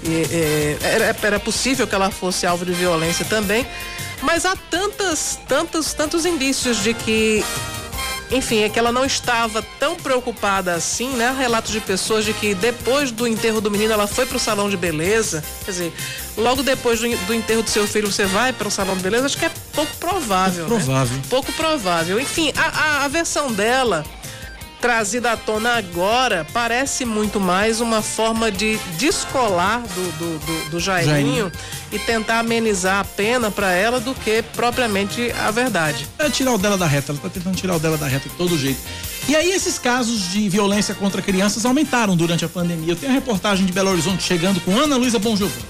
é, é, era, era possível que ela fosse alvo de violência também, mas há tantas, tantos, tantos indícios de que enfim, é que ela não estava tão preocupada assim, né? Relatos de pessoas de que depois do enterro do menino ela foi para o salão de beleza. Quer dizer, logo depois do, do enterro do seu filho você vai para o salão de beleza, acho que é pouco provável. Pouco né? provável. Pouco provável. Enfim, a, a, a versão dela trazida à tona agora parece muito mais uma forma de descolar do, do, do, do Jairinho, Jairinho. e tentar amenizar a pena para ela do que propriamente a verdade. É tirar o dela da reta, ela tá tentando tirar o dela da reta de todo jeito. E aí esses casos de violência contra crianças aumentaram durante a pandemia. Eu tenho a reportagem de Belo Horizonte chegando com Ana Luísa Bonjovan.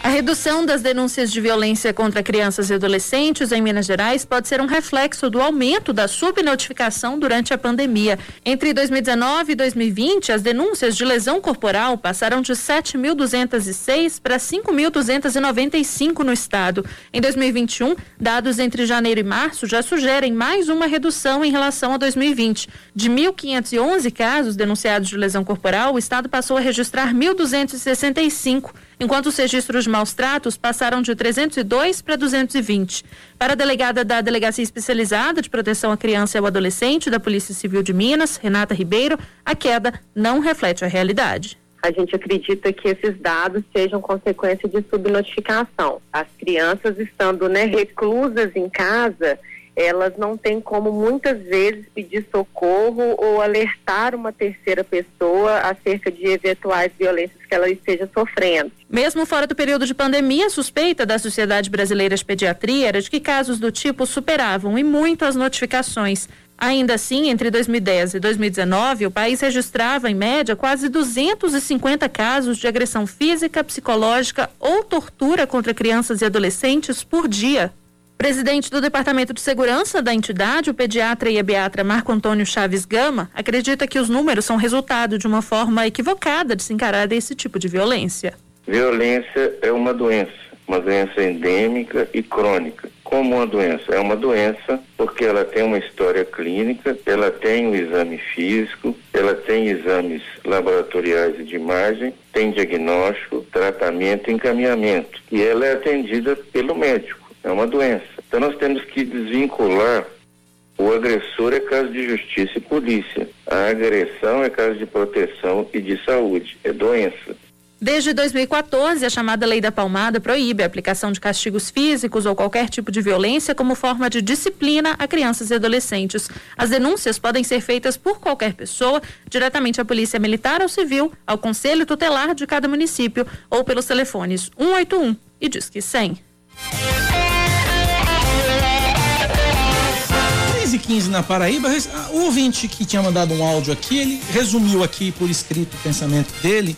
A redução das denúncias de violência contra crianças e adolescentes em Minas Gerais pode ser um reflexo do aumento da subnotificação durante a pandemia. Entre 2019 e 2020, as denúncias de lesão corporal passaram de 7.206 para 5.295 no estado. Em 2021, dados entre janeiro e março já sugerem mais uma redução em relação a 2020. De 1.511 casos denunciados de lesão corporal, o estado passou a registrar 1.265 enquanto os registros de maus tratos passaram de 302 para 220. Para a delegada da Delegacia Especializada de Proteção à Criança e ao Adolescente da Polícia Civil de Minas, Renata Ribeiro, a queda não reflete a realidade. A gente acredita que esses dados sejam consequência de subnotificação. As crianças estando né, reclusas em casa, elas não têm como muitas vezes pedir socorro ou alertar uma terceira pessoa acerca de eventuais violências que ela esteja sofrendo. Mesmo fora do período de pandemia, a suspeita da Sociedade Brasileira de Pediatria era de que casos do tipo superavam e muito as notificações. Ainda assim, entre 2010 e 2019, o país registrava, em média, quase 250 casos de agressão física, psicológica ou tortura contra crianças e adolescentes por dia. Presidente do Departamento de Segurança da entidade, o pediatra e ebiatra Marco Antônio Chaves Gama, acredita que os números são resultado de uma forma equivocada de se encarar esse tipo de violência. Violência é uma doença, uma doença endêmica e crônica. Como uma doença? É uma doença porque ela tem uma história clínica, ela tem um exame físico, ela tem exames laboratoriais e de imagem, tem diagnóstico, tratamento e encaminhamento. E ela é atendida pelo médico. É uma doença. Então nós temos que desvincular o agressor é caso de justiça e polícia. A agressão é caso de proteção e de saúde. É doença. Desde 2014, a chamada Lei da Palmada proíbe a aplicação de castigos físicos ou qualquer tipo de violência como forma de disciplina a crianças e adolescentes. As denúncias podem ser feitas por qualquer pessoa, diretamente à Polícia Militar ou Civil, ao Conselho Tutelar de cada município ou pelos telefones 181 e Disque 100. E 15 na Paraíba, o ouvinte que tinha mandado um áudio aqui, ele resumiu aqui por escrito o pensamento dele.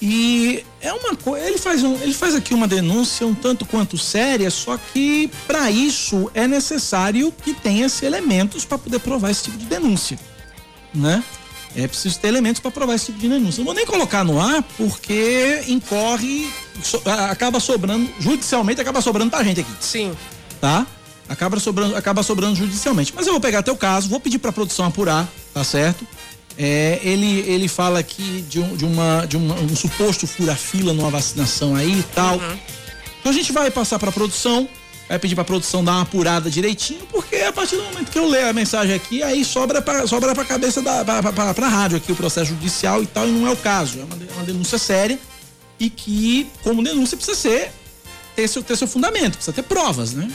E é uma coisa, ele faz um, ele faz aqui uma denúncia um tanto quanto séria, só que para isso é necessário que tenha-se elementos para poder provar esse tipo de denúncia, né? É preciso ter elementos para provar esse tipo de denúncia. Não vou nem colocar no ar porque incorre, so, acaba sobrando judicialmente acaba sobrando pra gente aqui. Sim. Tá? Acaba sobrando, acaba sobrando judicialmente. Mas eu vou pegar teu caso, vou pedir para a produção apurar, tá certo? É, ele, ele fala aqui de, um, de, uma, de uma, um suposto fura-fila numa vacinação aí e tal. Uhum. Então a gente vai passar para a produção, vai pedir para a produção dar uma apurada direitinho, porque a partir do momento que eu ler a mensagem aqui, aí sobra para sobra a cabeça da para a rádio aqui o processo judicial e tal, e não é o caso. É uma, uma denúncia séria e que, como denúncia, precisa ser ter seu, ter seu fundamento, precisa ter provas, né?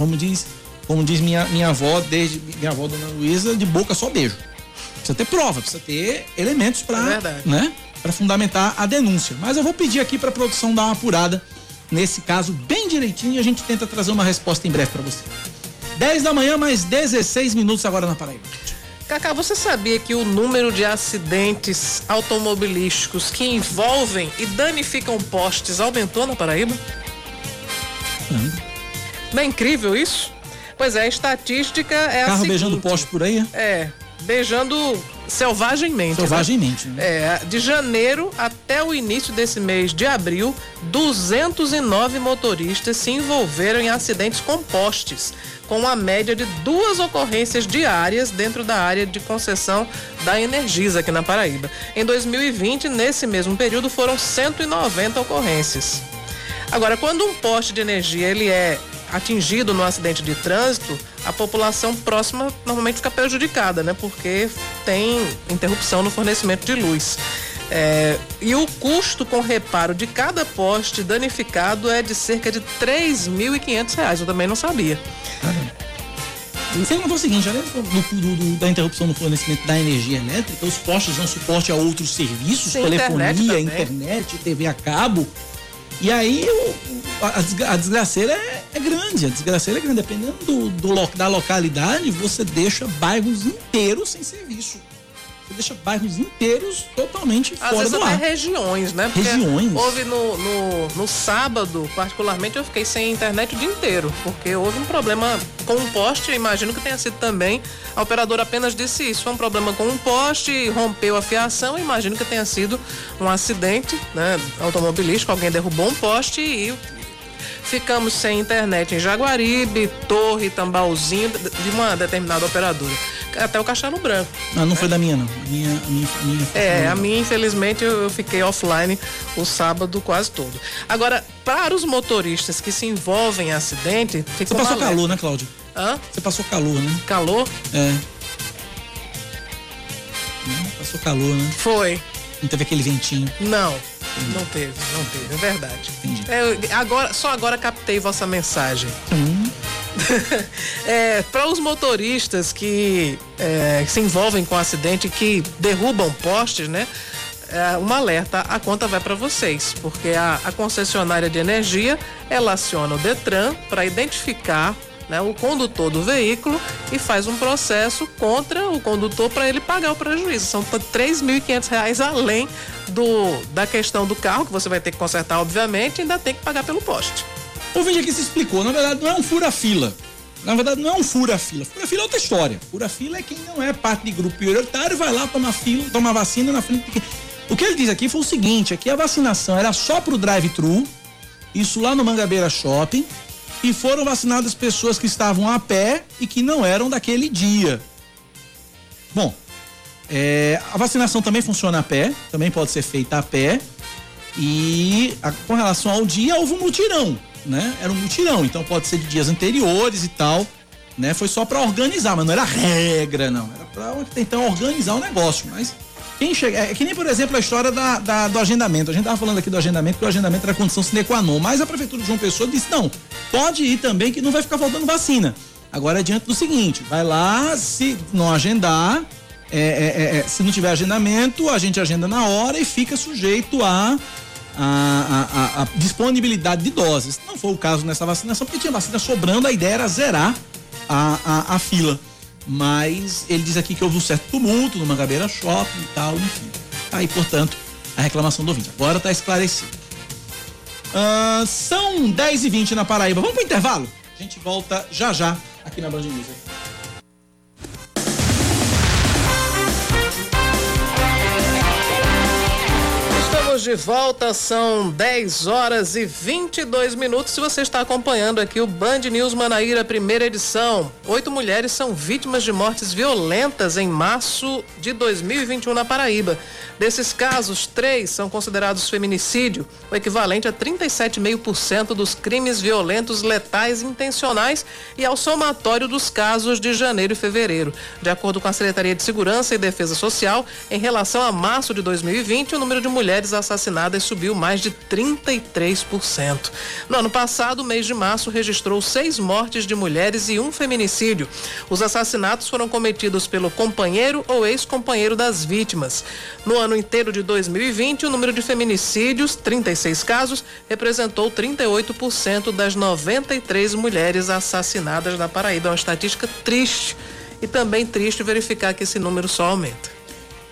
Como diz, como diz minha, minha avó, desde minha avó, dona Luísa, de boca só beijo. Precisa ter prova, precisa ter elementos para é né, para fundamentar a denúncia. Mas eu vou pedir aqui para a produção dar uma apurada nesse caso bem direitinho e a gente tenta trazer uma resposta em breve para você. 10 da manhã, mais 16 minutos agora na Paraíba. Cacá, você sabia que o número de acidentes automobilísticos que envolvem e danificam postes aumentou na Paraíba? Não. Não é incrível isso? Pois é, a estatística é Carro a seguinte. beijando poste por aí? É, beijando selvagemmente. Selvagemmente. Né? É, de janeiro até o início desse mês de abril, 209 motoristas se envolveram em acidentes com postes, com uma média de duas ocorrências diárias dentro da área de concessão da Energisa aqui na Paraíba. Em 2020, nesse mesmo período, foram 190 ocorrências. Agora, quando um poste de energia ele é atingido no acidente de trânsito, a população próxima normalmente fica prejudicada, né? Porque tem interrupção no fornecimento de luz. É, e o custo com reparo de cada poste danificado é de cerca de R$ reais. Eu também não sabia. Você notou o seguinte, além do, do, do, da interrupção no fornecimento da energia elétrica, os postes dão suporte a outros serviços, Sim, telefonia, internet, internet, TV a cabo. E aí o, a, a desgraceira é, é grande, a desgraceira é grande. Dependendo do, do da localidade, você deixa bairros inteiros sem serviço. Você deixa bairros inteiros totalmente Às fora vezes do até ar. regiões, né? Porque Regiões. Houve no, no, no sábado, particularmente, eu fiquei sem internet o dia inteiro, porque houve um problema com um poste, eu imagino que tenha sido também. A operadora apenas disse isso. Foi um problema com um poste, rompeu a fiação, imagino que tenha sido um acidente né, automobilístico, alguém derrubou um poste e ficamos sem internet em Jaguaribe, Torre, Tambalzinho, de uma determinada operadora. Até o Castelo Branco. Não, não foi da minha, não. Minha, minha, minha É, a minha, infelizmente, eu, fiquei offline o sábado quase todo. Agora, para os motoristas que se envolvem em acidente, Você passou alerta. calor, né, Cláudio? Hã? Você passou calor, né? Calor? É. Né? Passou calor, né? Foi. Não teve aquele ventinho. Não, não teve, não teve, é verdade. É, agora, só agora captei vossa mensagem. É, para os motoristas que é, se envolvem com acidente que derrubam postes, né? É, um alerta, a conta vai para vocês, porque a, a concessionária de energia ela aciona o Detran para identificar né, o condutor do veículo e faz um processo contra o condutor para ele pagar o prejuízo. São 3.500 reais além do, da questão do carro, que você vai ter que consertar, obviamente, e ainda tem que pagar pelo poste. O vídeo aqui se explicou. Na verdade, não é um fura-fila. Na verdade, não é um fura-fila. Fura-fila é outra história. Fura-fila é quem não é parte de grupo prioritário, vai lá, toma fila, toma vacina na frente. de- O que ele diz aqui foi o seguinte: aqui a vacinação era só pro drive-thru, isso lá no Mangabeira Shopping, e foram vacinadas pessoas que estavam a pé e que não eram daquele dia. Bom, é, a vacinação também funciona a pé, também pode ser feita a pé. E a- com relação ao dia, houve um mutirão, né? Era um mutirão, então pode ser de dias anteriores e tal, né? Foi só para organizar, mas não era regra, não. Era para tentar organizar o negócio, mas quem chega, é que nem, por exemplo, a história da, da- do agendamento. A gente tava falando aqui do agendamento, que o agendamento era condição sine qua non, mas a prefeitura de João Pessoa disse, não, pode ir também que não vai ficar faltando vacina. Agora é diante do seguinte, vai lá, se não agendar, é, é, é, é, se não tiver agendamento, a gente agenda na hora e fica sujeito a, a- a- a disponibilidade de doses. Não foi o caso nessa vacinação, porque tinha vacina sobrando, a ideia era zerar a, a, a fila. Mas ele diz aqui que houve um certo tumulto no Mangabeira Shopping e tal, enfim. Aí, portanto, a reclamação do ouvinte. Agora está esclarecido. Ah, são 10 e 20 na Paraíba. Vamos pro intervalo? A gente volta já já aqui na Band News. Estamos de volta, são 10 horas e 22 minutos. Se você está acompanhando aqui o Band News Manaíra, primeira edição. Oito mulheres são vítimas de mortes violentas em março de 2021 na Paraíba. Desses casos, três são considerados feminicídio, o equivalente a 37,5% dos crimes violentos letais intencionais e ao somatório dos casos de janeiro e fevereiro. De acordo com a Secretaria de Segurança e Defesa Social, em relação a março de 2020, o número de mulheres assassinadas subiu mais de 33%. No ano passado, o mês de março registrou seis mortes de mulheres e um feminicídio. Os assassinatos foram cometidos pelo companheiro ou ex-companheiro das vítimas. No ano inteiro de 2020, o número de feminicídios, 36 casos, representou 38% das 93 mulheres assassinadas na Paraíba. É uma estatística triste e também triste verificar que esse número só aumenta.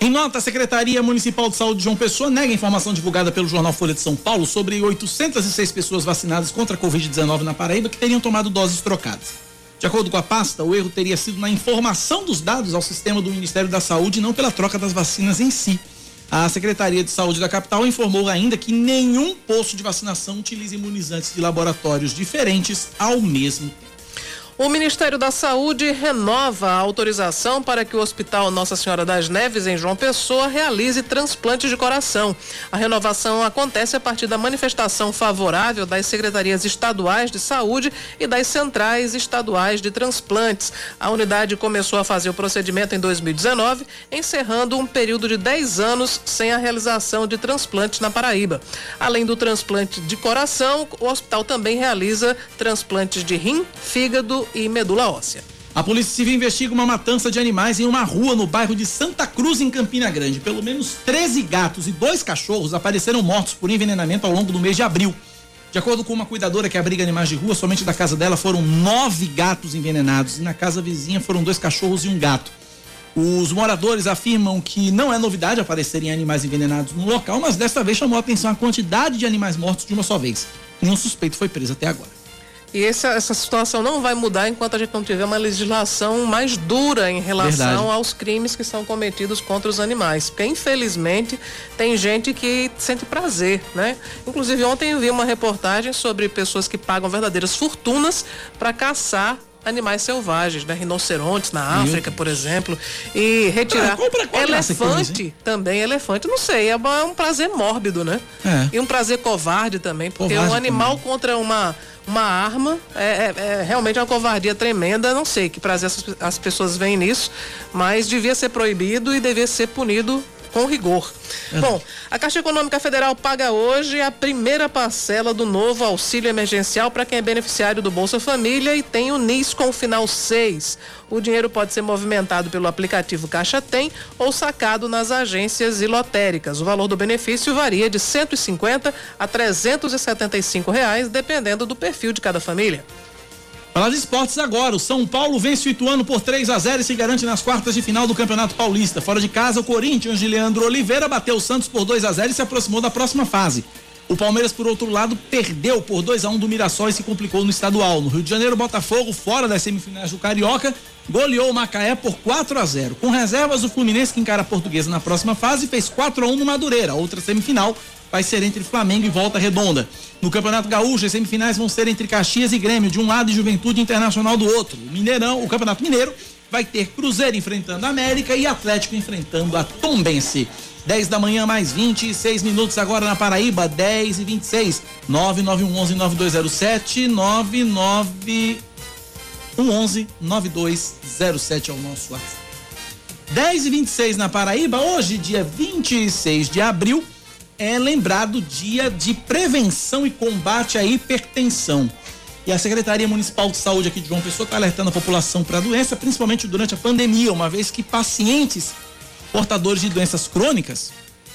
Em nota, a Secretaria Municipal de Saúde de João Pessoa nega a informação divulgada pelo jornal Folha de São Paulo sobre 806 pessoas vacinadas contra a Covid-19 na Paraíba que teriam tomado doses trocadas. De acordo com a pasta, o erro teria sido na informação dos dados ao sistema do Ministério da Saúde não pela troca das vacinas em si. A Secretaria de Saúde da capital informou ainda que nenhum posto de vacinação utiliza imunizantes de laboratórios diferentes ao mesmo tempo. O Ministério da Saúde renova a autorização para que o Hospital Nossa Senhora das Neves, em João Pessoa, realize transplante de coração. A renovação acontece a partir da manifestação favorável das secretarias estaduais de saúde e das centrais estaduais de transplantes. A unidade começou a fazer o procedimento em 2019, encerrando um período de 10 anos sem a realização de transplantes na Paraíba. Além do transplante de coração, o hospital também realiza transplantes de rim, fígado e medula óssea. A Polícia Civil investiga uma matança de animais em uma rua no bairro de Santa Cruz, em Campina Grande. Pelo menos 13 gatos e dois cachorros apareceram mortos por envenenamento ao longo do mês de abril. De acordo com uma cuidadora que abriga animais de rua, somente da casa dela foram nove gatos envenenados e na casa vizinha foram dois cachorros e um gato. Os moradores afirmam que não é novidade aparecerem animais envenenados no local, mas desta vez chamou a atenção a quantidade de animais mortos de uma só vez. Nenhum suspeito foi preso até agora. E essa, essa situação não vai mudar enquanto a gente não tiver uma legislação mais dura em relação Verdade. aos crimes que são cometidos contra os animais. Porque, infelizmente, tem gente que sente prazer, né? Inclusive, ontem eu vi uma reportagem sobre pessoas que pagam verdadeiras fortunas para caçar animais selvagens, né? Rinocerontes na África, por exemplo, e retirar Ah, elefante hein? também, elefante, não sei, é uma- um prazer mórbido, né? É. E um prazer covarde também, porque Covarde um animal contra uma uma arma é, é- é realmente uma covardia tremenda. Não sei que prazer as, as pessoas veem nisso, mas devia ser proibido e devia ser punido com rigor. Bom, a Caixa Econômica Federal paga hoje a primeira parcela do novo auxílio emergencial para quem é beneficiário do Bolsa Família e tem o NIS com o final 6. O dinheiro pode ser movimentado pelo aplicativo Caixa Tem ou sacado nas agências e lotéricas. O valor do benefício varia de 150 a 375 reais, dependendo do perfil de cada família. Falar de esportes agora. O São Paulo vence o Ituano por 3 a 0 e se garante nas quartas de final do Campeonato Paulista. Fora de casa, o Corinthians de Leandro Oliveira bateu o Santos por 2 a 0 e se aproximou da próxima fase. O Palmeiras, por outro lado, perdeu por 2 a 1 do Mirassol e se complicou no estadual. No Rio de Janeiro, Botafogo, fora das semifinais do Carioca, goleou o Macaé por 4 a 0. Com reservas, o Fluminense, que encara a Portuguesa na próxima fase, fez 4 a 1 no Madureira. Outra semifinal vai ser entre Flamengo e Volta Redonda. No Campeonato Gaúcho, as semifinais vão ser entre Caxias e Grêmio, de um lado e Juventude Internacional do outro. O Mineirão, o Campeonato Mineiro, vai ter Cruzeiro enfrentando a América e Atlético enfrentando a Tombense. 10 da manhã, mais 26 minutos agora na Paraíba, 10 e 26. 9911-9207, 9911-9207 é o nosso WhatsApp. 10 e 26 na Paraíba, hoje, dia 26 de abril, é lembrado dia de prevenção e combate à hipertensão. E a Secretaria Municipal de Saúde aqui de João Pessoa está alertando a população para a doença, principalmente durante a pandemia, uma vez que pacientes portadores de doenças crônicas,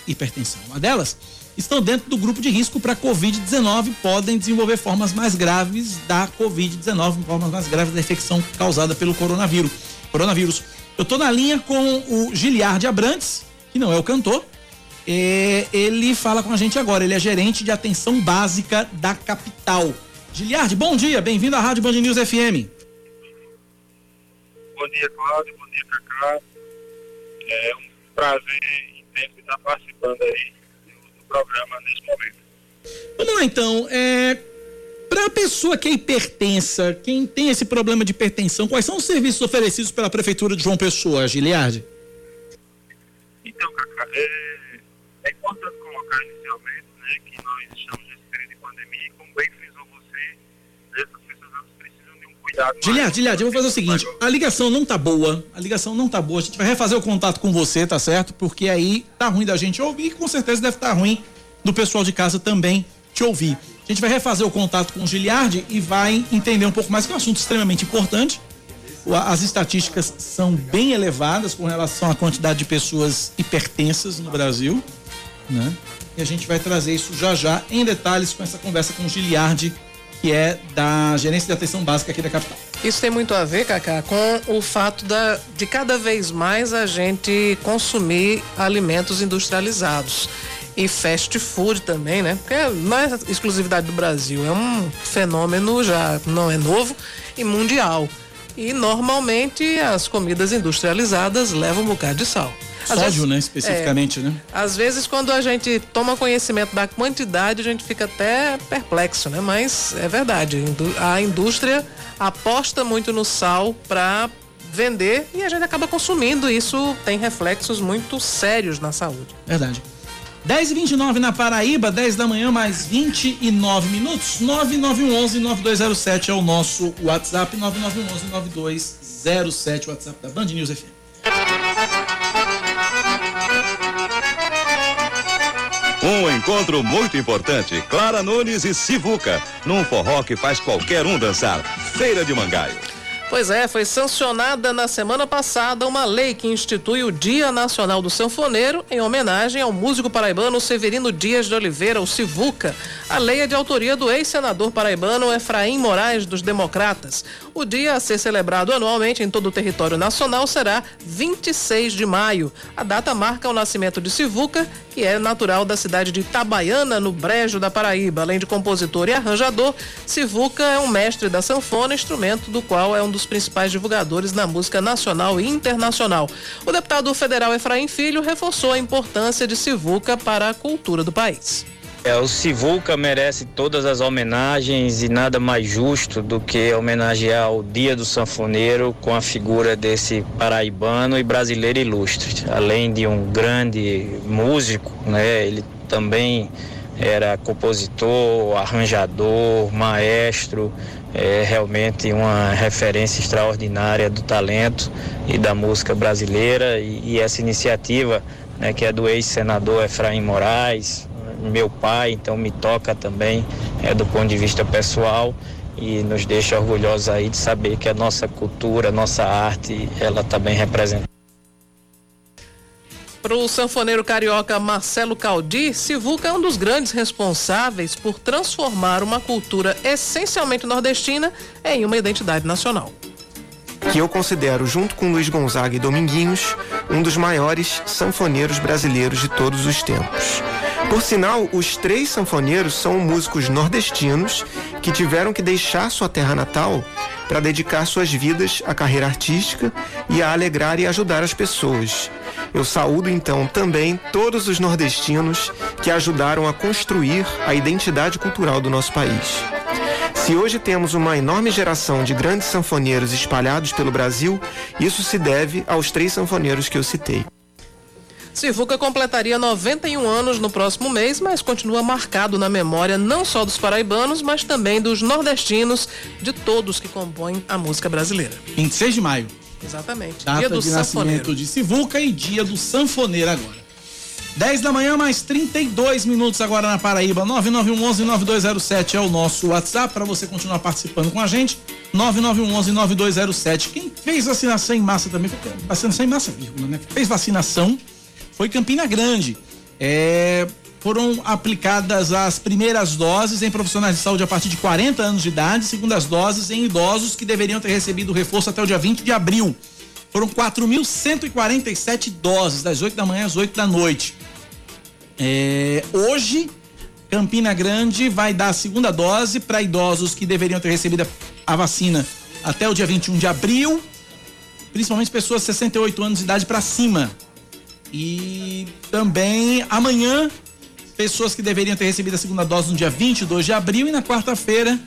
hipertensão, uma delas, estão dentro do grupo de risco para Covid-19 e podem desenvolver formas mais graves da Covid-19, formas mais graves da infecção causada pelo coronavírus. coronavírus. Eu tô na linha com o Giliardi Abrantes, que não é o cantor. É, ele fala com a gente agora, ele é gerente de atenção básica da capital. Giliardi, bom dia, bem-vindo à Rádio Band News FM. Bom dia, Cláudio, bom dia, Cacá. É um prazer imenso estar participando aí do, programa nesse momento. Vamos lá então, é, para a pessoa que é hipertensa, quem tem esse problema de hipertensão, quais são os serviços oferecidos pela Prefeitura de João Pessoa, Giliardi? Então, Cacá, é, é importante colocar inicialmente né, que nós estamos nesse período de pandemia e, como bem frisou você, essas pessoas precisam de um cuidado. Giliardi, Giliardi, eu vou fazer o seguinte: a ligação não tá boa, a ligação não tá boa. A gente vai refazer o contato com você, tá certo? Porque aí tá ruim da gente ouvir e com certeza deve estar tá ruim do pessoal de casa também te ouvir. A gente vai refazer o contato com o Giliardi e vai entender um pouco mais, que é um assunto extremamente importante. As estatísticas são bem elevadas com relação à quantidade de pessoas hipertensas no Brasil, né? E a gente vai trazer isso já já em detalhes com essa conversa com o Giliardi, que é da Gerência de Atenção Básica aqui da capital. Isso tem muito a ver, Cacá, com o fato da, de cada vez mais a gente consumir alimentos industrializados e fast food também, né? Porque não é exclusividade do Brasil, é um fenômeno já não é novo e mundial. E normalmente as comidas industrializadas levam um bocado de sal. Sódio, vezes, né? Especificamente, é, né? Às vezes, quando a gente toma conhecimento da quantidade, a gente fica até perplexo, né? Mas é verdade. A indústria aposta muito no sal para vender e a gente acaba consumindo. Isso tem reflexos muito sérios na saúde. Verdade. 10 e 29 na Paraíba, 10 da manhã, mais 29 minutos. 9911-9207 é o nosso WhatsApp. 9911-9207, WhatsApp da Band News FM. Um encontro muito importante. Clara Nunes e Sivuca. Num forró que faz qualquer um dançar. Feira de Mangaio. Pois é, foi sancionada na semana passada uma lei que institui o Dia Nacional do Sanfoneiro em homenagem ao músico paraibano Severino Dias de Oliveira, o Sivuca. A lei é de autoria do ex-senador paraibano Efraim Moraes dos Democratas. O dia a ser celebrado anualmente em todo o território nacional será 26 de maio. A data marca o nascimento de Sivuca, que é natural da cidade de Itabaiana, no Brejo da Paraíba. Além de compositor e arranjador, Sivuca é um mestre da sanfona, instrumento do qual é um dos principais divulgadores na música nacional e internacional. O deputado federal Efraim Filho reforçou a importância de Sivuca para a cultura do país. É, o Sivuca merece todas as homenagens e nada mais justo do que homenagear o Dia do Sanfoneiro com a figura desse paraibano e brasileiro ilustre. Além de um grande músico, né, ele também era compositor, arranjador, maestro, é realmente uma referência extraordinária do talento e da música brasileira e, e essa iniciativa né, que é do ex-senador Efraim Moraes, meu pai, então me toca também é, do ponto de vista pessoal e nos deixa orgulhosos aí de saber que a nossa cultura, a nossa arte, ela está bem representada. Para o sanfoneiro carioca Marcelo Caldi, Sivuca é um dos grandes responsáveis por transformar uma cultura essencialmente nordestina em uma identidade nacional. Que eu considero, junto com Luiz Gonzaga e Dominguinhos, um dos maiores sanfoneiros brasileiros de todos os tempos. Por sinal, os três sanfoneiros são músicos nordestinos que tiveram que deixar sua terra natal para dedicar suas vidas à carreira artística e a alegrar e ajudar as pessoas. Eu saúdo então também todos os nordestinos que ajudaram a construir a identidade cultural do nosso país. Se hoje temos uma enorme geração de grandes sanfoneiros espalhados pelo Brasil, isso se deve aos três sanfoneiros que eu citei. Sivuca completaria 91 anos no próximo mês, mas continua marcado na memória não só dos paraibanos, mas também dos nordestinos, de todos que compõem a música brasileira. 26 de maio. Exatamente. Data dia do de sanfoneiro. nascimento de Sivuca e dia do sanfoneiro agora. 10 da manhã, mais 32 minutos agora na Paraíba. 9911-9207 é o nosso WhatsApp para você continuar participando com a gente. 9911-9207. Quem fez vacinação em massa também, vacinação em massa, vírgula, né? Fez vacinação foi Campina Grande. É, foram aplicadas as primeiras doses em profissionais de saúde a partir de 40 anos de idade, segundas doses em idosos que deveriam ter recebido reforço até o dia 20 de abril. Foram 4.147 doses, das 8 da manhã às 8 da noite. É, hoje, Campina Grande vai dar a segunda dose para idosos que deveriam ter recebido a vacina até o dia 21 de abril, principalmente pessoas de 68 anos de idade para cima. E também amanhã, pessoas que deveriam ter recebido a segunda dose no dia 22 de abril e na quarta-feira,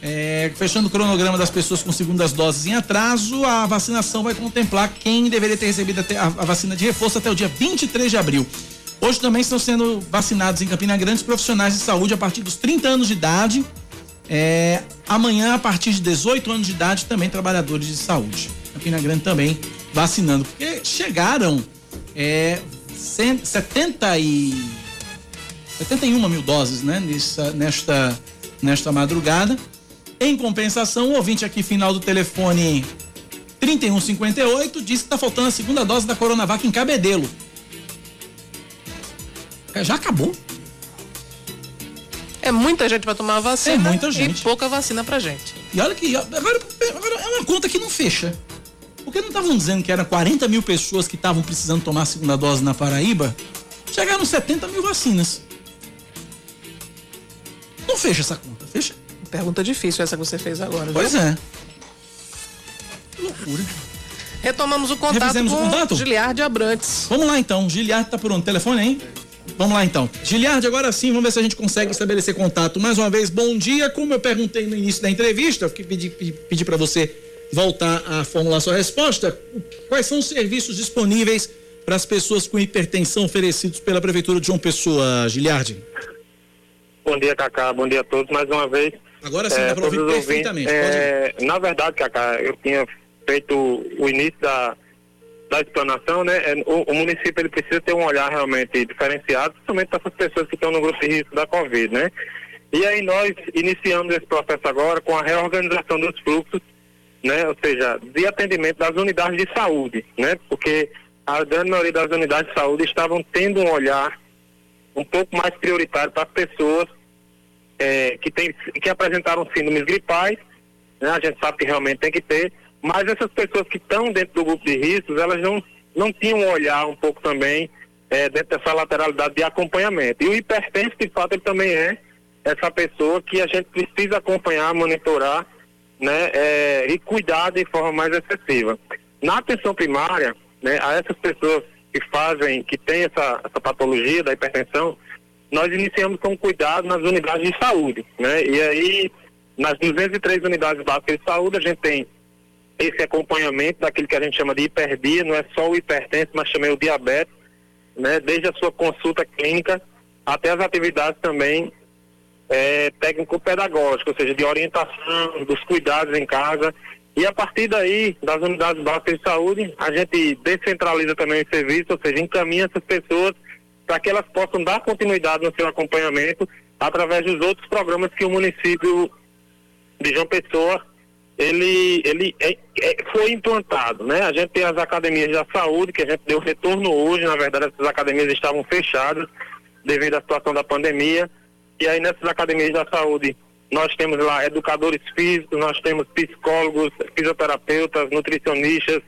é, fechando o cronograma das pessoas com segundas doses em atraso, a vacinação vai contemplar quem deveria ter recebido a, vacina de reforço até o dia 23 de abril. Hoje também estão sendo vacinados em Campina Grande profissionais de saúde a partir dos 30 anos de idade. É, amanhã, a partir de 18 anos de idade, também trabalhadores de saúde. Campina Grande também vacinando. Porque chegaram é, 70 e 71 mil doses, né? Nessa, nesta, nesta madrugada. Em compensação, o ouvinte aqui, final do telefone 3158, disse que está faltando a segunda dose da Coronavac em Cabedelo. É, já acabou. É muita gente para tomar a vacina É muita gente. e pouca vacina pra gente. E olha que agora, agora é uma conta que não fecha. Porque não estavam dizendo que eram 40 mil pessoas que estavam precisando tomar a segunda dose na Paraíba? Chegaram 70 mil vacinas. Não fecha essa conta, fecha? Pergunta difícil essa que você fez agora. Pois viu? é. Que loucura. Retomamos o contato Revisemos o com contato? Giliard Abrantes. Vamos lá então, Giliard tá por onde? Telefone aí? Vamos lá então. Giliard, agora sim, vamos ver se a gente consegue estabelecer contato. Mais uma vez, bom dia. Como eu perguntei no início da entrevista, eu pedi, pedi, pedi para você voltar a formular sua resposta. Quais são os serviços disponíveis para as pessoas com hipertensão oferecidos pela Prefeitura de João Pessoa, Giliard? Bom dia, Cacá. Bom dia a todos mais uma vez. Agora sim, dá para ouvir perfeitamente. É, na verdade, Cacá, eu tinha feito o início da, da explanação, né? É, O, o município ele precisa ter um olhar realmente diferenciado, principalmente para essas pessoas que estão no grupo de risco da Covid, né? E aí nós iniciamos esse processo agora com a reorganização dos fluxos, né? Ou seja, de atendimento das unidades de saúde, né? Porque a grande maioria das unidades de saúde estavam tendo um olhar um pouco mais prioritário para as pessoas é, que, tem, que apresentaram síndromes gripais, né? a gente sabe que realmente tem que ter, mas essas pessoas que estão dentro do grupo de riscos, elas não, não tinham um olhar um pouco também é, dentro dessa lateralidade de acompanhamento. E o hipertenso, de fato, ele também é essa pessoa que a gente precisa acompanhar, monitorar né, é, e cuidar de forma mais excessiva. Na atenção primária, né, a essas pessoas que fazem, que têm essa, essa patologia da hipertensão, nós iniciamos com cuidado nas unidades de saúde, né? E aí, nas 203 unidades básicas de saúde, a gente tem esse acompanhamento daquilo que a gente chama de hiperdia, não é só o hipertenso, mas também o diabetes, né? Desde a sua consulta clínica até as atividades também é, técnico-pedagógicas, ou seja, de orientação, dos cuidados em casa. E a partir daí, das unidades básicas de saúde, a gente descentraliza também o serviço, ou seja, encaminha essas pessoas para que elas possam dar continuidade no seu acompanhamento através dos outros programas que o município de João Pessoa ele, ele é- é- foi implantado, né? A gente tem as academias da saúde, que a gente deu retorno hoje, na verdade essas academias estavam fechadas devido à situação da pandemia, e aí nessas academias da saúde nós temos lá educadores físicos, nós temos psicólogos, fisioterapeutas, nutricionistas,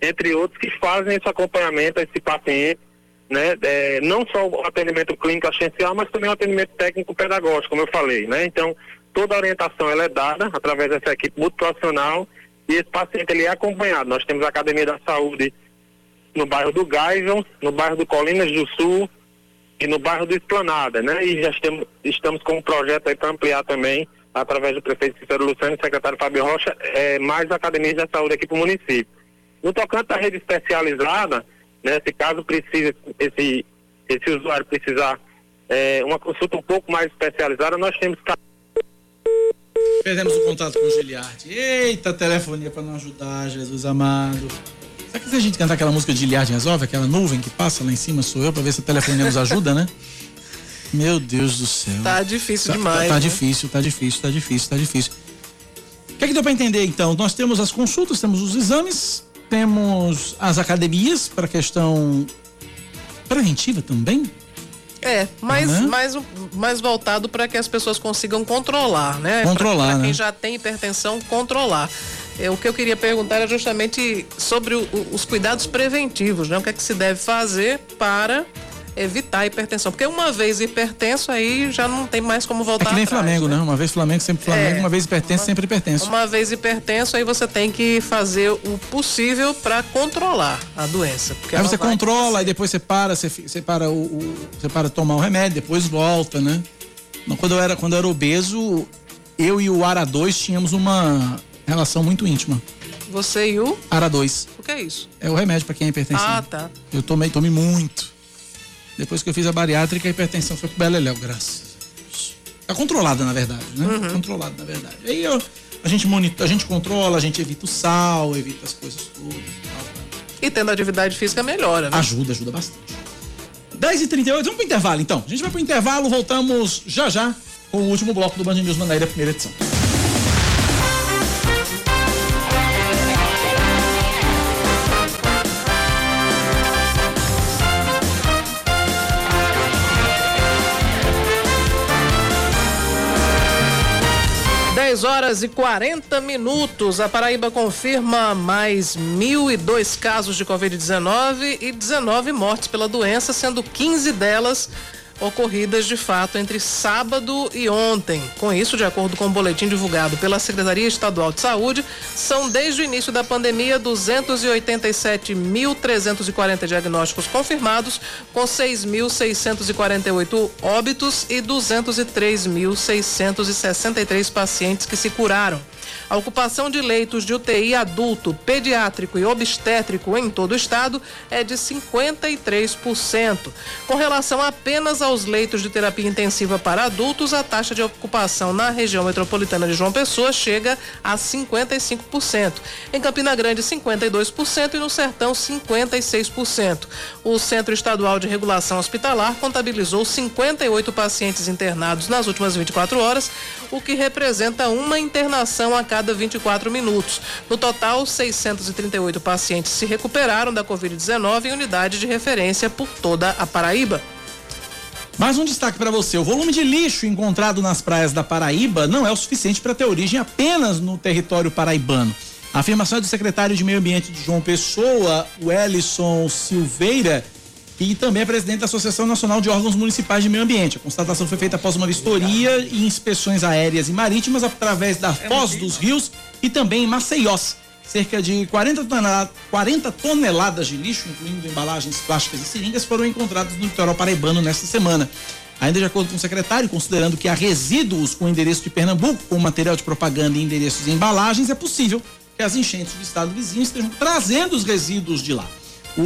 entre outros, que fazem esse acompanhamento a esse paciente, né? É, não só o atendimento clínico assistencial, mas também o atendimento técnico pedagógico, como eu falei, né? Então, toda a orientação ela é dada através dessa equipe multiprofissional e esse paciente ele é acompanhado. Nós temos a Academia da Saúde no bairro do Geisel, no bairro do Colinas do Sul e no bairro do Esplanada, né? E já estamos, estamos com um projeto aí para ampliar também, através do prefeito Cícero Luciano e secretário Fábio Rocha, é, mais academias da saúde aqui para o município. No tocante à rede especializada, né, se caso precise, esse, esse usuário precisar é, uma consulta um pouco mais especializada, nós temos Perdemos o contato com o Giliard. Eita, telefonia para não ajudar, Jesus amado. Será que se a gente cantar aquela música de Giliard resolve? Aquela nuvem que passa lá em cima sou eu, para ver se a telefonia nos ajuda, né? Meu Deus do céu. Tá difícil Tá- demais. Tá, né? difícil, tá difícil, tá difícil, tá difícil. O que é que deu para entender então? Nós temos as consultas, temos os exames, temos as academias para questão preventiva também. É, mais, Né? mais, mais voltado para que as pessoas consigam controlar, né? Controlar, Para quem né? já tem hipertensão, controlar. É, o que eu queria perguntar era justamente sobre o- os cuidados preventivos, né? O que é que se deve fazer para evitar a hipertensão? Porque uma vez hipertenso aí já não tem mais como É voltar que nem atrás, Flamengo, né? Uma vez Flamengo, sempre Flamengo, É. uma vez hipertenso, sempre hipertenso. Uma vez hipertenso, aí você tem que fazer o possível para controlar a doença. Porque Aí você controla, aí depois você para, você, você para o, o- você para tomar o remédio, depois volta, né? Quando eu era, quando eu era obeso, eu e o Ara 2 tínhamos uma relação muito íntima. Você e o. Ara 2 O que é isso? é o remédio para quem é hipertensivo. Ah, tá. Eu tomei, tomei muito. Depois que eu fiz a bariátrica, a hipertensão foi pro Beleléu, graças a Deus. Tá controlada, na verdade, né? Uhum. Tá controlada, na verdade. Aí eu- a gente monitora, a gente controla, a gente evita o sal, evita as coisas todas e tal. E tendo atividade física melhora, né? Ajuda, ajuda bastante. 10h38, vamos pro intervalo então. A gente vai pro intervalo, voltamos já já com o último bloco do Band News Manaíra, primeira edição. Dez horas e 40 minutos. A Paraíba confirma mais 1.002 casos de Covid-19 e 19 mortes pela doença, sendo 15 delas ocorridas de fato entre sábado e ontem. Com isso, de acordo com o boletim divulgado pela Secretaria Estadual de Saúde, são desde o início da pandemia 287.340 diagnósticos confirmados, com 6.648 óbitos e 203.663 pacientes que se curaram. A ocupação de leitos de UTI adulto, pediátrico e obstétrico em todo o estado é de 53%. Com relação apenas aos leitos de terapia intensiva para adultos, a taxa de ocupação na região metropolitana de João Pessoa chega a 55%. Em Campina Grande, 52% e no Sertão, 56%. O Centro Estadual de Regulação Hospitalar contabilizou 58 pacientes internados nas últimas 24 horas, o que representa uma internação a cada 24 minutos. No total, 638 pacientes se recuperaram da Covid-19 em unidade de referência por toda a Paraíba. Mais um destaque para você: o volume de lixo encontrado nas praias da Paraíba não é o suficiente para ter origem apenas no território paraibano. A afirmação é do secretário de Meio Ambiente de João Pessoa, o Ellison Silveira, e também é presidente da Associação Nacional de Órgãos Municipais de Meio Ambiente. A constatação foi feita após uma vistoria e inspeções aéreas e marítimas através da Foz dos Rios e também em Maceiós. Cerca de 40 toneladas, 40 toneladas de lixo, incluindo embalagens plásticas e seringas, foram encontradas no litoral paraibano nesta semana. Ainda de acordo com o secretário, considerando que há resíduos com endereço de Pernambuco, com material de propaganda e endereços de embalagens, é possível que as enchentes do estado vizinho estejam trazendo os resíduos de lá.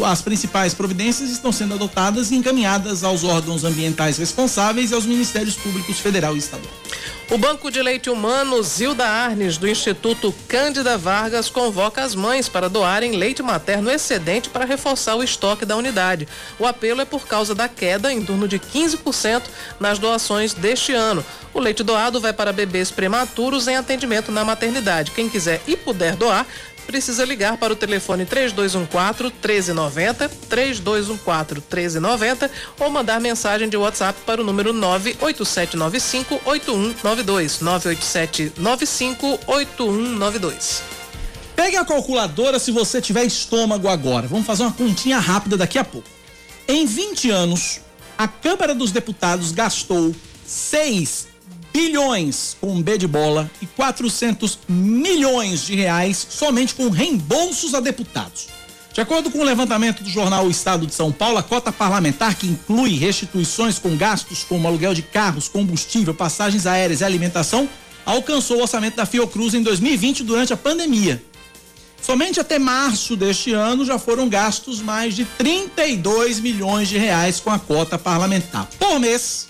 As principais providências estão sendo adotadas e encaminhadas aos órgãos ambientais responsáveis e aos Ministérios Públicos Federal e Estadual. O Banco de Leite Humano Zilda Arnes, do Instituto Cândida Vargas, convoca as mães para doarem leite materno excedente para reforçar o estoque da unidade. O apelo é por causa da queda em torno de 15% nas doações deste ano. O leite doado vai para bebês prematuros em atendimento na maternidade. Quem quiser e puder doar, precisa ligar para o telefone 3214 1390, 3214 1390 ou mandar mensagem de WhatsApp para o número 98795 8192, 98795 8192. Pegue a calculadora se você tiver estômago agora. Vamos fazer uma continha rápida daqui a pouco. Em 20 anos, a Câmara dos Deputados gastou 6 bilhões com B de bola e 400 milhões de reais somente com reembolsos a deputados. De acordo com o levantamento do jornal O Estado de São Paulo, a cota parlamentar, que inclui restituições com gastos como aluguel de carros, combustível, passagens aéreas e alimentação, alcançou o orçamento da Fiocruz em 2020 durante a pandemia. Somente até março deste ano já foram gastos mais de 32 milhões de reais com a cota parlamentar. Por mês,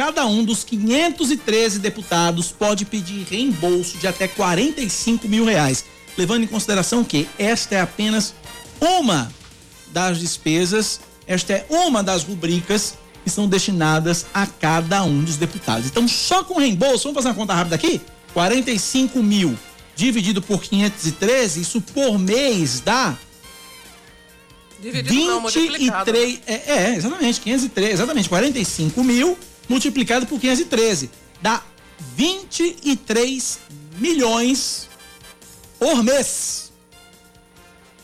cada um dos 513 deputados pode pedir reembolso de até 45 mil reais, levando em consideração que esta é apenas uma das despesas, esta é uma das rubricas que são destinadas a cada um dos deputados. Então, só com reembolso, vamos fazer uma conta rápida aqui? 45 mil dividido por 513, isso por mês dá Dividido não, multiplicado. 23. É, é, exatamente, 513, exatamente, 45 mil multiplicado por 513. Dá 23 milhões por mês.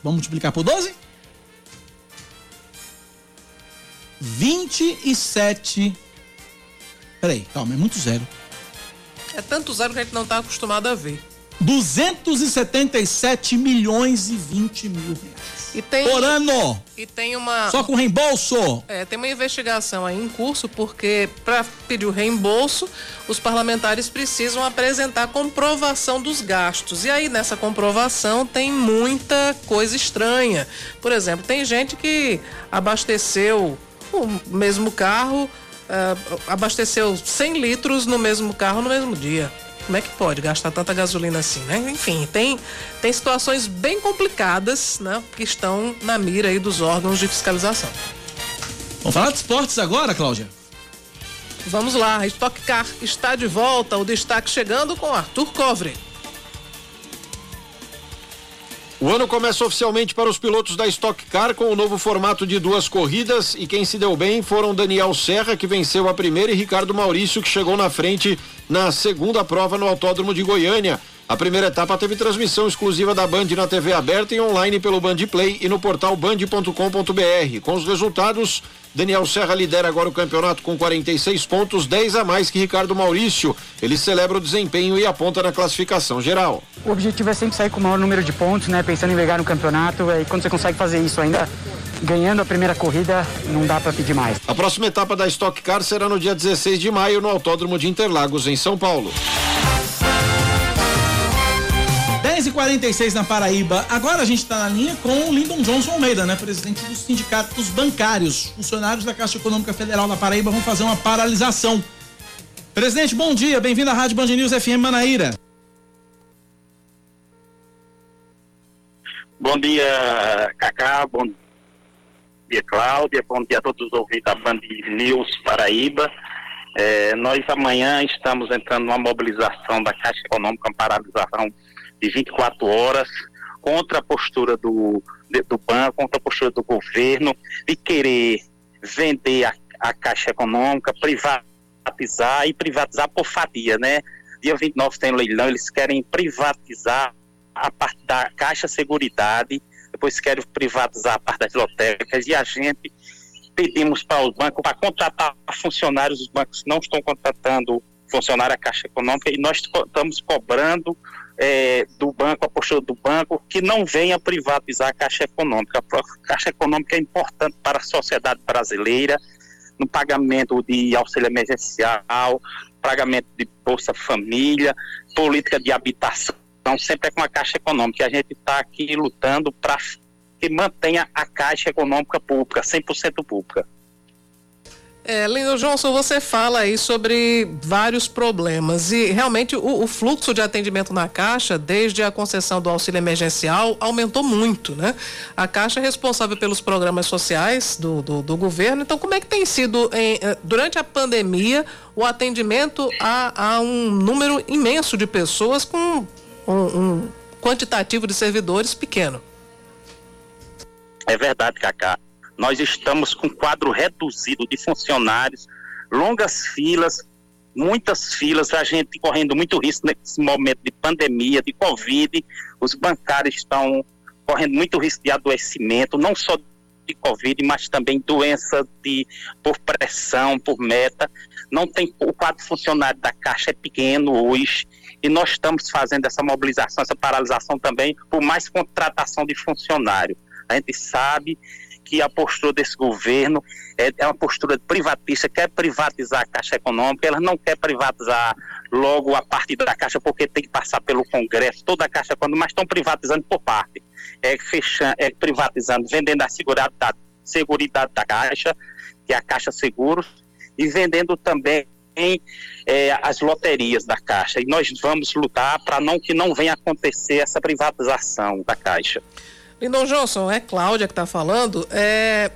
Vamos multiplicar por 12? 27. Peraí, calma, é muito zero. É tanto zero que a gente não está acostumado a ver. 277 milhões e 20 mil reais. E tem, Por ano! E tem uma. Só com reembolso! É, tem uma investigação aí em curso, porque para pedir o reembolso, os parlamentares precisam apresentar comprovação dos gastos. E aí, nessa comprovação, tem muita coisa estranha. Por exemplo, tem gente que abasteceu o mesmo carro, uh, abasteceu 100 litros no mesmo carro no mesmo dia. Como é que pode gastar tanta gasolina assim, né? Enfim, tem, tem situações bem complicadas, né? Que estão na mira aí dos órgãos de fiscalização. Vamos falar de esportes agora, Cláudia? Vamos lá, Stock Car está de volta, o destaque chegando com Arthur Covre. O ano começa oficialmente para os pilotos da Stock Car com o novo formato de duas corridas e quem se deu bem foram Daniel Serra, que venceu a primeira, e Ricardo Maurício, que chegou na frente na segunda prova no Autódromo de Goiânia. A primeira etapa teve transmissão exclusiva da Band na TV aberta e online pelo Band Play e no portal band.com.br. Com os resultados, Daniel Serra lidera agora o campeonato com 46 pontos, 10 a mais que Ricardo Maurício. Ele celebra o desempenho e aponta na classificação geral. O objetivo é sempre sair com o maior número de pontos, né? Pensando em pegar no campeonato. E quando você consegue fazer isso ainda ganhando a primeira corrida, não dá para pedir mais. A próxima etapa da Stock Car será no dia 16 de maio no Autódromo de Interlagos, em São Paulo. 10 e 46 na Paraíba. Agora a gente está na linha com o Lyndon Johnson Almeida, né? Presidente dos sindicatos bancários. Funcionários da Caixa Econômica Federal da Paraíba vão fazer uma paralisação. Presidente, bom dia. Bem-vindo à Rádio Band News FM Manaíra. Bom dia, Cacá. Bom dia, Cláudia. Bom dia a todos os ouvintes da Band News Paraíba. É, nós amanhã estamos entrando numa mobilização da Caixa Econômica, uma paralisação de 24 horas contra a postura do, do banco, contra a postura do governo de querer vender a, a Caixa Econômica, privatizar e privatizar por fatia, né? Dia 29 tem leilão, eles querem privatizar a parte da Caixa Seguridade, depois querem privatizar a parte das lotéricas e a gente pedimos para os bancos para contratar funcionários, os bancos não estão contratando funcionário da Caixa Econômica e nós estamos cobrando é, do banco, a postura do banco, que não venha privatizar a Caixa Econômica. A Caixa Econômica é importante para a sociedade brasileira, no pagamento de auxílio emergencial, pagamento de Bolsa Família, política de habitação, sempre é com a Caixa Econômica. A gente está aqui lutando para que mantenha a Caixa Econômica pública, 100% pública. É, Lindo Johnson, você fala aí sobre vários problemas e realmente o, o, fluxo de atendimento na Caixa, desde a concessão do auxílio emergencial, aumentou muito, né? A Caixa é responsável pelos programas sociais do, do, do governo, então como é que tem sido, em, eh, durante a pandemia, o atendimento a, a, um número imenso de pessoas com um, um quantitativo de servidores pequeno? É verdade, Cacá nós estamos com quadro reduzido de funcionários, longas filas, muitas filas, a gente correndo muito risco nesse momento de pandemia, de Covid, os bancários estão correndo muito risco de adoecimento, não só de Covid, mas também doença de, por pressão, por meta. Não tem o quadro funcionário da Caixa é pequeno hoje e nós estamos fazendo essa mobilização, essa paralisação também por mais contratação de funcionário. A gente sabe que a postura desse governo é, é uma postura privatista, quer privatizar a Caixa Econômica, ela não quer privatizar logo a parte da Caixa, porque tem que passar pelo Congresso, toda a Caixa Econômica, mas estão privatizando por parte. É, fechando, é privatizando, vendendo a seguridade da, seguridade da Caixa, que é a Caixa Seguros, e vendendo também é, as loterias da Caixa. E nós vamos lutar para não que não venha acontecer essa privatização da Caixa. Lindon Johnson, é Cláudia que está falando. É,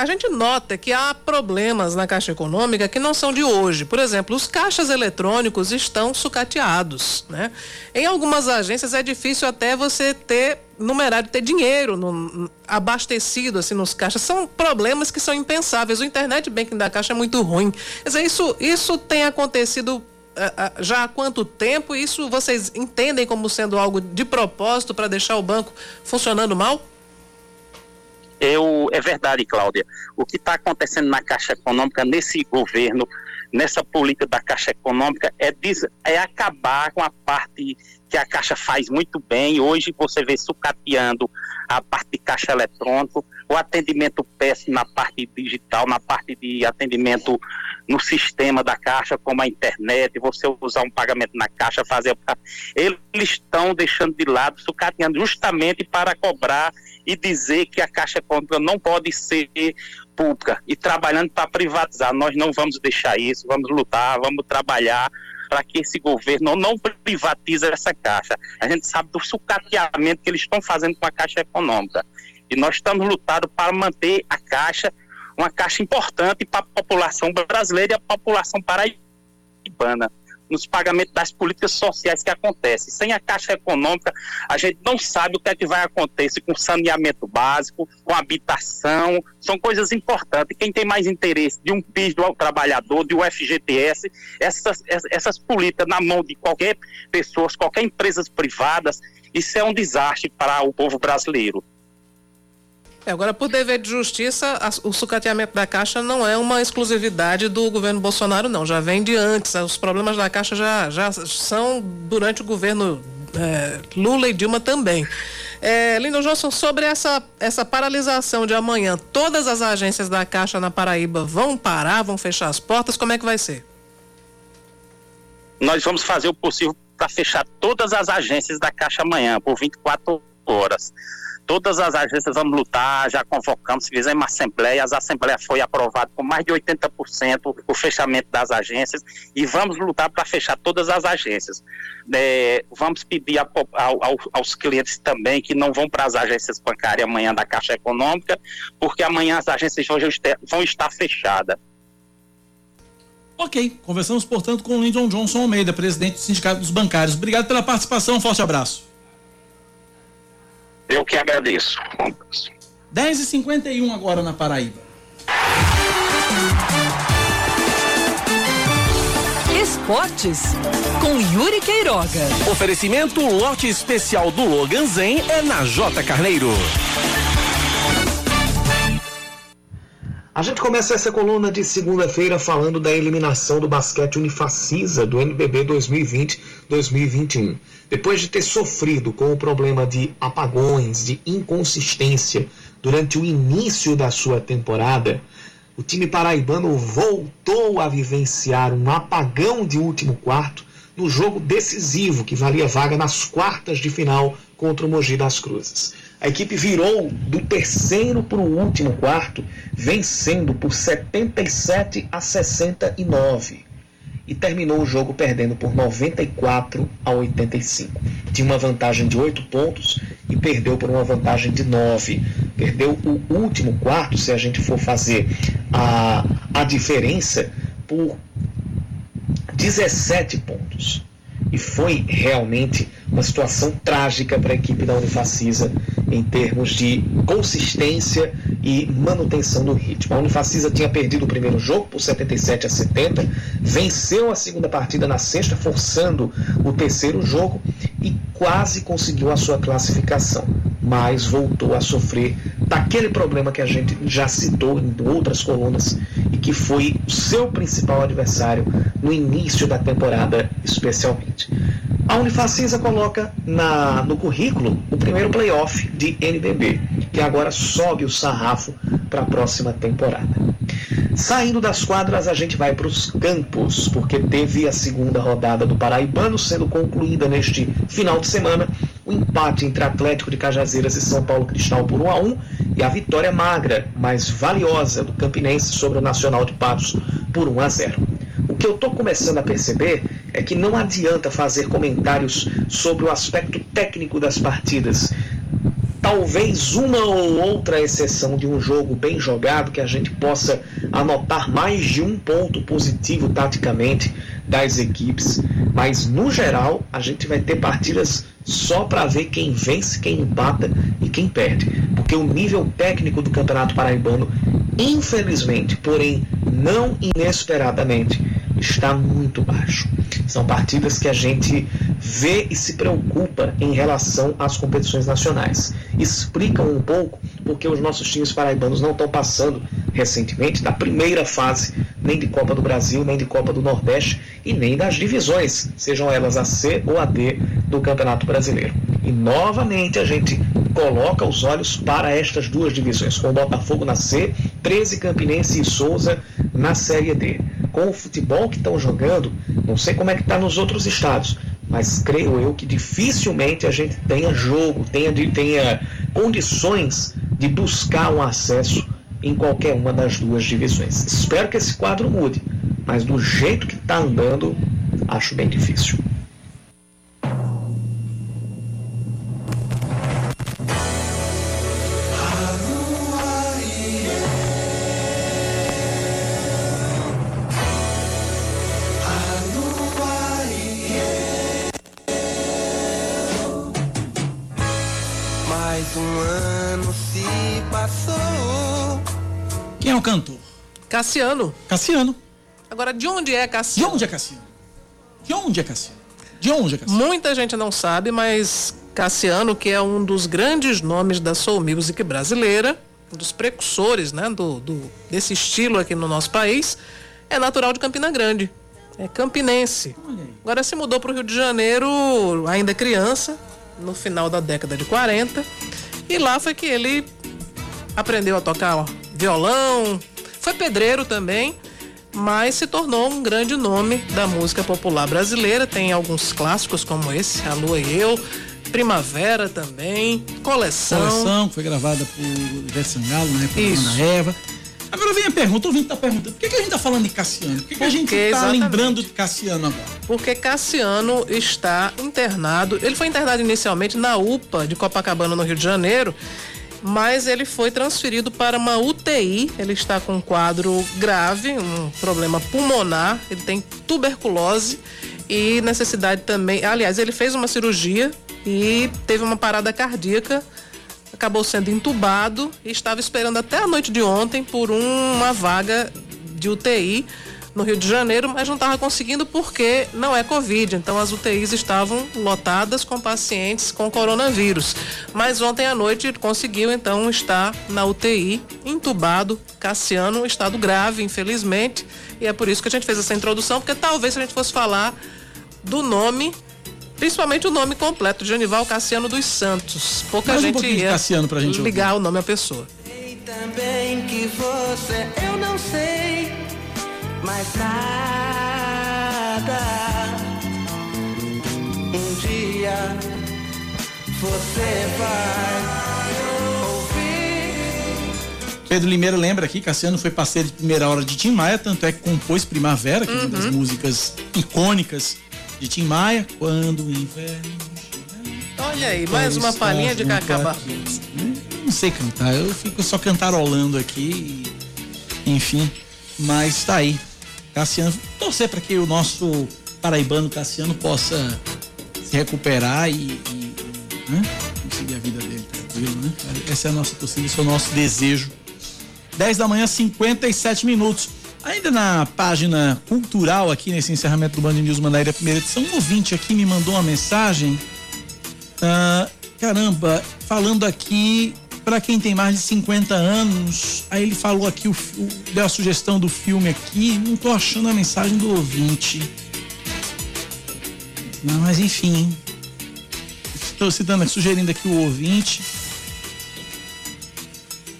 a gente nota que há problemas na Caixa Econômica que não são de hoje. Por exemplo, os caixas eletrônicos estão sucateados. Né? Em algumas agências é difícil até você ter numerário, ter dinheiro no, abastecido assim nos caixas. São problemas que são impensáveis. O internet banking da Caixa é muito ruim. Quer dizer, isso, isso tem acontecido já há quanto tempo? Isso vocês entendem como sendo algo de propósito para deixar o banco funcionando mal? Eu, é verdade, Cláudia. O que está acontecendo na Caixa Econômica, nesse governo, nessa política da Caixa Econômica, é, des, é acabar com a parte que a Caixa faz muito bem. Hoje você vê sucateando a parte de caixa eletrônico, o atendimento péssimo na parte digital, na parte de atendimento no sistema da Caixa, como a internet, você usar um pagamento na Caixa, fazer. Eles estão deixando de lado, sucateando justamente para cobrar e dizer que a Caixa Econômica não pode ser pública e trabalhando para privatizar. Nós não vamos deixar isso, vamos lutar, vamos trabalhar para que esse governo não privatize essa caixa. A gente sabe do sucateamento que eles estão fazendo com a caixa econômica. E nós estamos lutando para manter a caixa, uma caixa importante para a população brasileira e a população paraibana nos pagamentos das políticas sociais que acontecem. Sem a Caixa Econômica, a gente não sabe o que é que vai acontecer com saneamento básico, com habitação, são coisas importantes. Quem tem mais interesse de um PIS do trabalhador, de um FGTS, essas, essas políticas na mão de qualquer pessoa, qualquer empresas privadas, isso é um desastre para o povo brasileiro. É, agora, por dever de justiça, a, o sucateamento da Caixa não é uma exclusividade do governo Bolsonaro, não. Já vem de antes. Os problemas da Caixa já, já são durante o governo é, Lula e Dilma também. É, Lino Johnson, sobre essa, essa paralisação de amanhã, todas as agências da Caixa na Paraíba vão parar, vão fechar as portas? Como é que vai ser? Nós vamos fazer o possível para fechar todas as agências da Caixa amanhã, por 24 horas todas as agências vamos lutar, já convocamos, fizemos uma assembleia, as assembleias foi aprovada com mais de 80% o fechamento das agências e vamos lutar para fechar todas as agências. É, vamos pedir a, a, aos clientes também que não vão para as agências bancárias amanhã da Caixa Econômica, porque amanhã as agências vão estar fechadas. Ok, conversamos, portanto, com o Lyndon Johnson Almeida, presidente do Sindicato dos Bancários. Obrigado pela participação, um forte abraço. Eu que agradeço. 10h51 agora na Paraíba. Esportes com Yuri Queiroga. Oferecimento lote especial do Logan Zen é na J Carneiro. A gente começa essa coluna de segunda-feira falando da eliminação do basquete Unifacisa do NBB 2020-2021. Depois de ter sofrido com o problema de apagões, de inconsistência durante o início da sua temporada, o time paraibano voltou a vivenciar um apagão de último quarto no jogo decisivo que valia vaga nas quartas de final contra o Mogi das Cruzes. A equipe virou do terceiro para o último quarto, vencendo por 77 a 69 e terminou o jogo perdendo por 94 a 85. Tinha uma vantagem de 8 pontos e perdeu por uma vantagem de 9. Perdeu o último quarto, se a gente for fazer a, a diferença, por 17 pontos. E foi realmente uma situação trágica para a equipe da Unifacisa em termos de consistência e manutenção do ritmo. A Unifacisa tinha perdido o primeiro jogo por 77 a 70, venceu a segunda partida na sexta, forçando o terceiro jogo e quase conseguiu a sua classificação, mas voltou a sofrer daquele problema que a gente já citou em outras colunas e que foi o seu principal adversário no início da temporada, especialmente. A Unifacisa coloca na, no currículo o primeiro playoff de NBB, que agora sobe o sarrafo para a próxima temporada. Saindo das quadras, a gente vai para os campos, porque teve a segunda rodada do Paraibano sendo concluída neste final de semana. O empate entre Atlético de Cajazeiras e São Paulo Cristal por 1 a 1 e a vitória magra, mas valiosa do Campinense sobre o Nacional de Patos por 1 a 0. Que eu estou começando a perceber é que não adianta fazer comentários sobre o aspecto técnico das partidas. Talvez uma ou outra exceção de um jogo bem jogado que a gente possa anotar mais de um ponto positivo taticamente das equipes, mas no geral a gente vai ter partidas só para ver quem vence, quem empata e quem perde, porque o nível técnico do Campeonato Paraibano, infelizmente, porém não inesperadamente, está muito baixo. São partidas que a gente vê e se preocupa em relação às competições nacionais. Explicam um pouco porque os nossos times paraibanos não estão passando recentemente da primeira fase, nem de Copa do Brasil, nem de Copa do Nordeste e nem das divisões, sejam elas a C ou a D do Campeonato Brasileiro. E novamente a gente coloca os olhos para estas duas divisões, com o Botafogo na C, 13 Campinense e Souza na Série D. Com o futebol que estão jogando, não sei como é que está nos outros estados, mas creio eu que dificilmente a gente tenha jogo, tenha, tenha condições de buscar um acesso em qualquer uma das duas divisões. Espero que esse quadro mude, mas do jeito que está andando, acho bem difícil. Cassiano. Cassiano. Agora, de onde é De Cassiano? onde é Cassiano? De onde é Cassiano? De onde é Cassiano? Muita gente não sabe, mas Cassiano, que é um dos grandes nomes da soul music brasileira, um dos precursores né, do, do- desse estilo aqui no nosso país, é natural de Campina Grande. É campinense. Agora se mudou para o Rio de Janeiro, ainda criança, no final da década de 40. E lá foi que ele aprendeu a tocar violão, foi pedreiro também, mas se tornou um grande nome da música popular brasileira. Tem alguns clássicos como esse, A Lua e Eu, Primavera também, Coleção. Coleção, que foi gravada por Ivete Sangalo, na época Isso. Ana Eva. Agora vem a pergunta, o ouvinte tá perguntando, por que, que a gente tá falando de Cassiano? Por que, que a gente Porque, tá exatamente. lembrando de Cassiano agora? Porque Cassiano está internado. Ele foi internado inicialmente na UPA de Copacabana, no Rio de Janeiro, mas ele foi transferido para uma UTI. Ele está com um quadro grave, um problema pulmonar. Ele tem tuberculose e necessidade também. Aliás, ele fez uma cirurgia e teve uma parada cardíaca. Acabou sendo entubado e estava esperando até a noite de ontem por um- uma vaga de UTI no Rio de Janeiro, mas não estava conseguindo porque não é Covid. Então as UTIs estavam lotadas com pacientes com coronavírus. Mas ontem à noite ele conseguiu então estar na UTI, entubado, Cassiano, estado grave, infelizmente. E é por isso que a gente fez essa introdução, porque talvez se a gente fosse falar do nome, principalmente o nome completo, Genival Cassiano dos Santos. Pouca Mais um gente de ia Cassiano pra gente ligar o nome à pessoa. Também que você, eu não sei mais nada. Um dia você vai ouvir. Pedro Limeira lembra aqui, Cassiano foi parceiro de primeira hora de Tim Maia, tanto é que compôs Primavera, que é uma das Uhum. músicas icônicas de Tim Maia. Quando o inverno. Olha aí, mais uma palhinha de Cacá Barbosa. Eu não sei cantar, eu fico só cantarolando aqui. enfim, mas tá aí. Cassiano, torcer para que o nosso paraibano Cassiano possa se recuperar e, e- né, conseguir a vida dele tranquilo, né? Essa é a nossa torcida, esse é o nosso desejo. 10 da manhã, 57 minutos. Ainda na página cultural aqui nesse encerramento do Band News Mandaíra primeira edição, um ouvinte aqui me mandou uma mensagem ah, caramba, falando aqui para quem tem mais de 50 anos, aí ele falou aqui, o, o- deu a sugestão do filme aqui, não tô achando a mensagem do ouvinte. Não, mas enfim. Estou citando sugerindo aqui o ouvinte.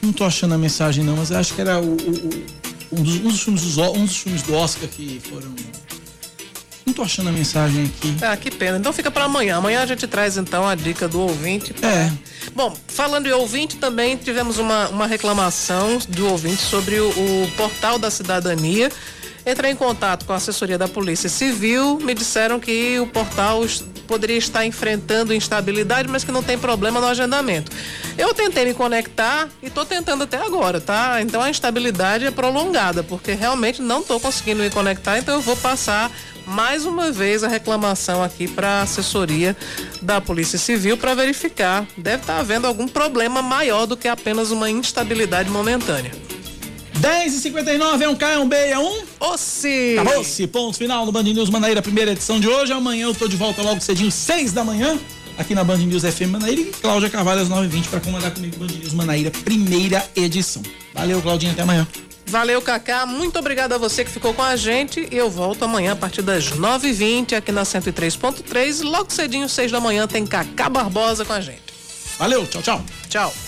Não tô achando a mensagem não, mas acho que era o, o- um, dos, um dos filmes dos, um dos filmes do Oscar que foram. Não tô achando a mensagem aqui. Ah, que pena. Então fica para amanhã. Amanhã a gente traz então a dica do ouvinte. É. Bom, falando em ouvinte, também tivemos uma, uma reclamação do ouvinte sobre o, o portal da cidadania. Entrei em contato com a assessoria da Polícia Civil, me disseram que o portal poderia estar enfrentando instabilidade, mas que não tem problema no agendamento. Eu tentei me conectar e estou tentando até agora, tá? Então a instabilidade é prolongada, porque realmente não estou conseguindo me conectar, então eu vou passar mais uma vez a reclamação aqui para a assessoria da Polícia Civil para verificar. Deve estar havendo algum problema maior do que apenas uma instabilidade momentânea. 10 e 59 é um K, é um B, é um. Ossi! Acabou-se. Ponto final no Band News Manaíra, primeira edição de hoje. Amanhã eu tô de volta logo cedinho, 6 da manhã, aqui na Band News FM Manaíra. E Cláudia Carvalho às 9h20 para comandar comigo Band News Manaíra, primeira edição. Valeu, Claudinha, até amanhã. Valeu, Cacá. Muito obrigada a você que ficou com a gente. Eu volto amanhã a partir das 9h20 aqui na 103.3. Logo cedinho, 6 da manhã, tem Cacá Barbosa com a gente. Valeu, tchau, tchau. Tchau.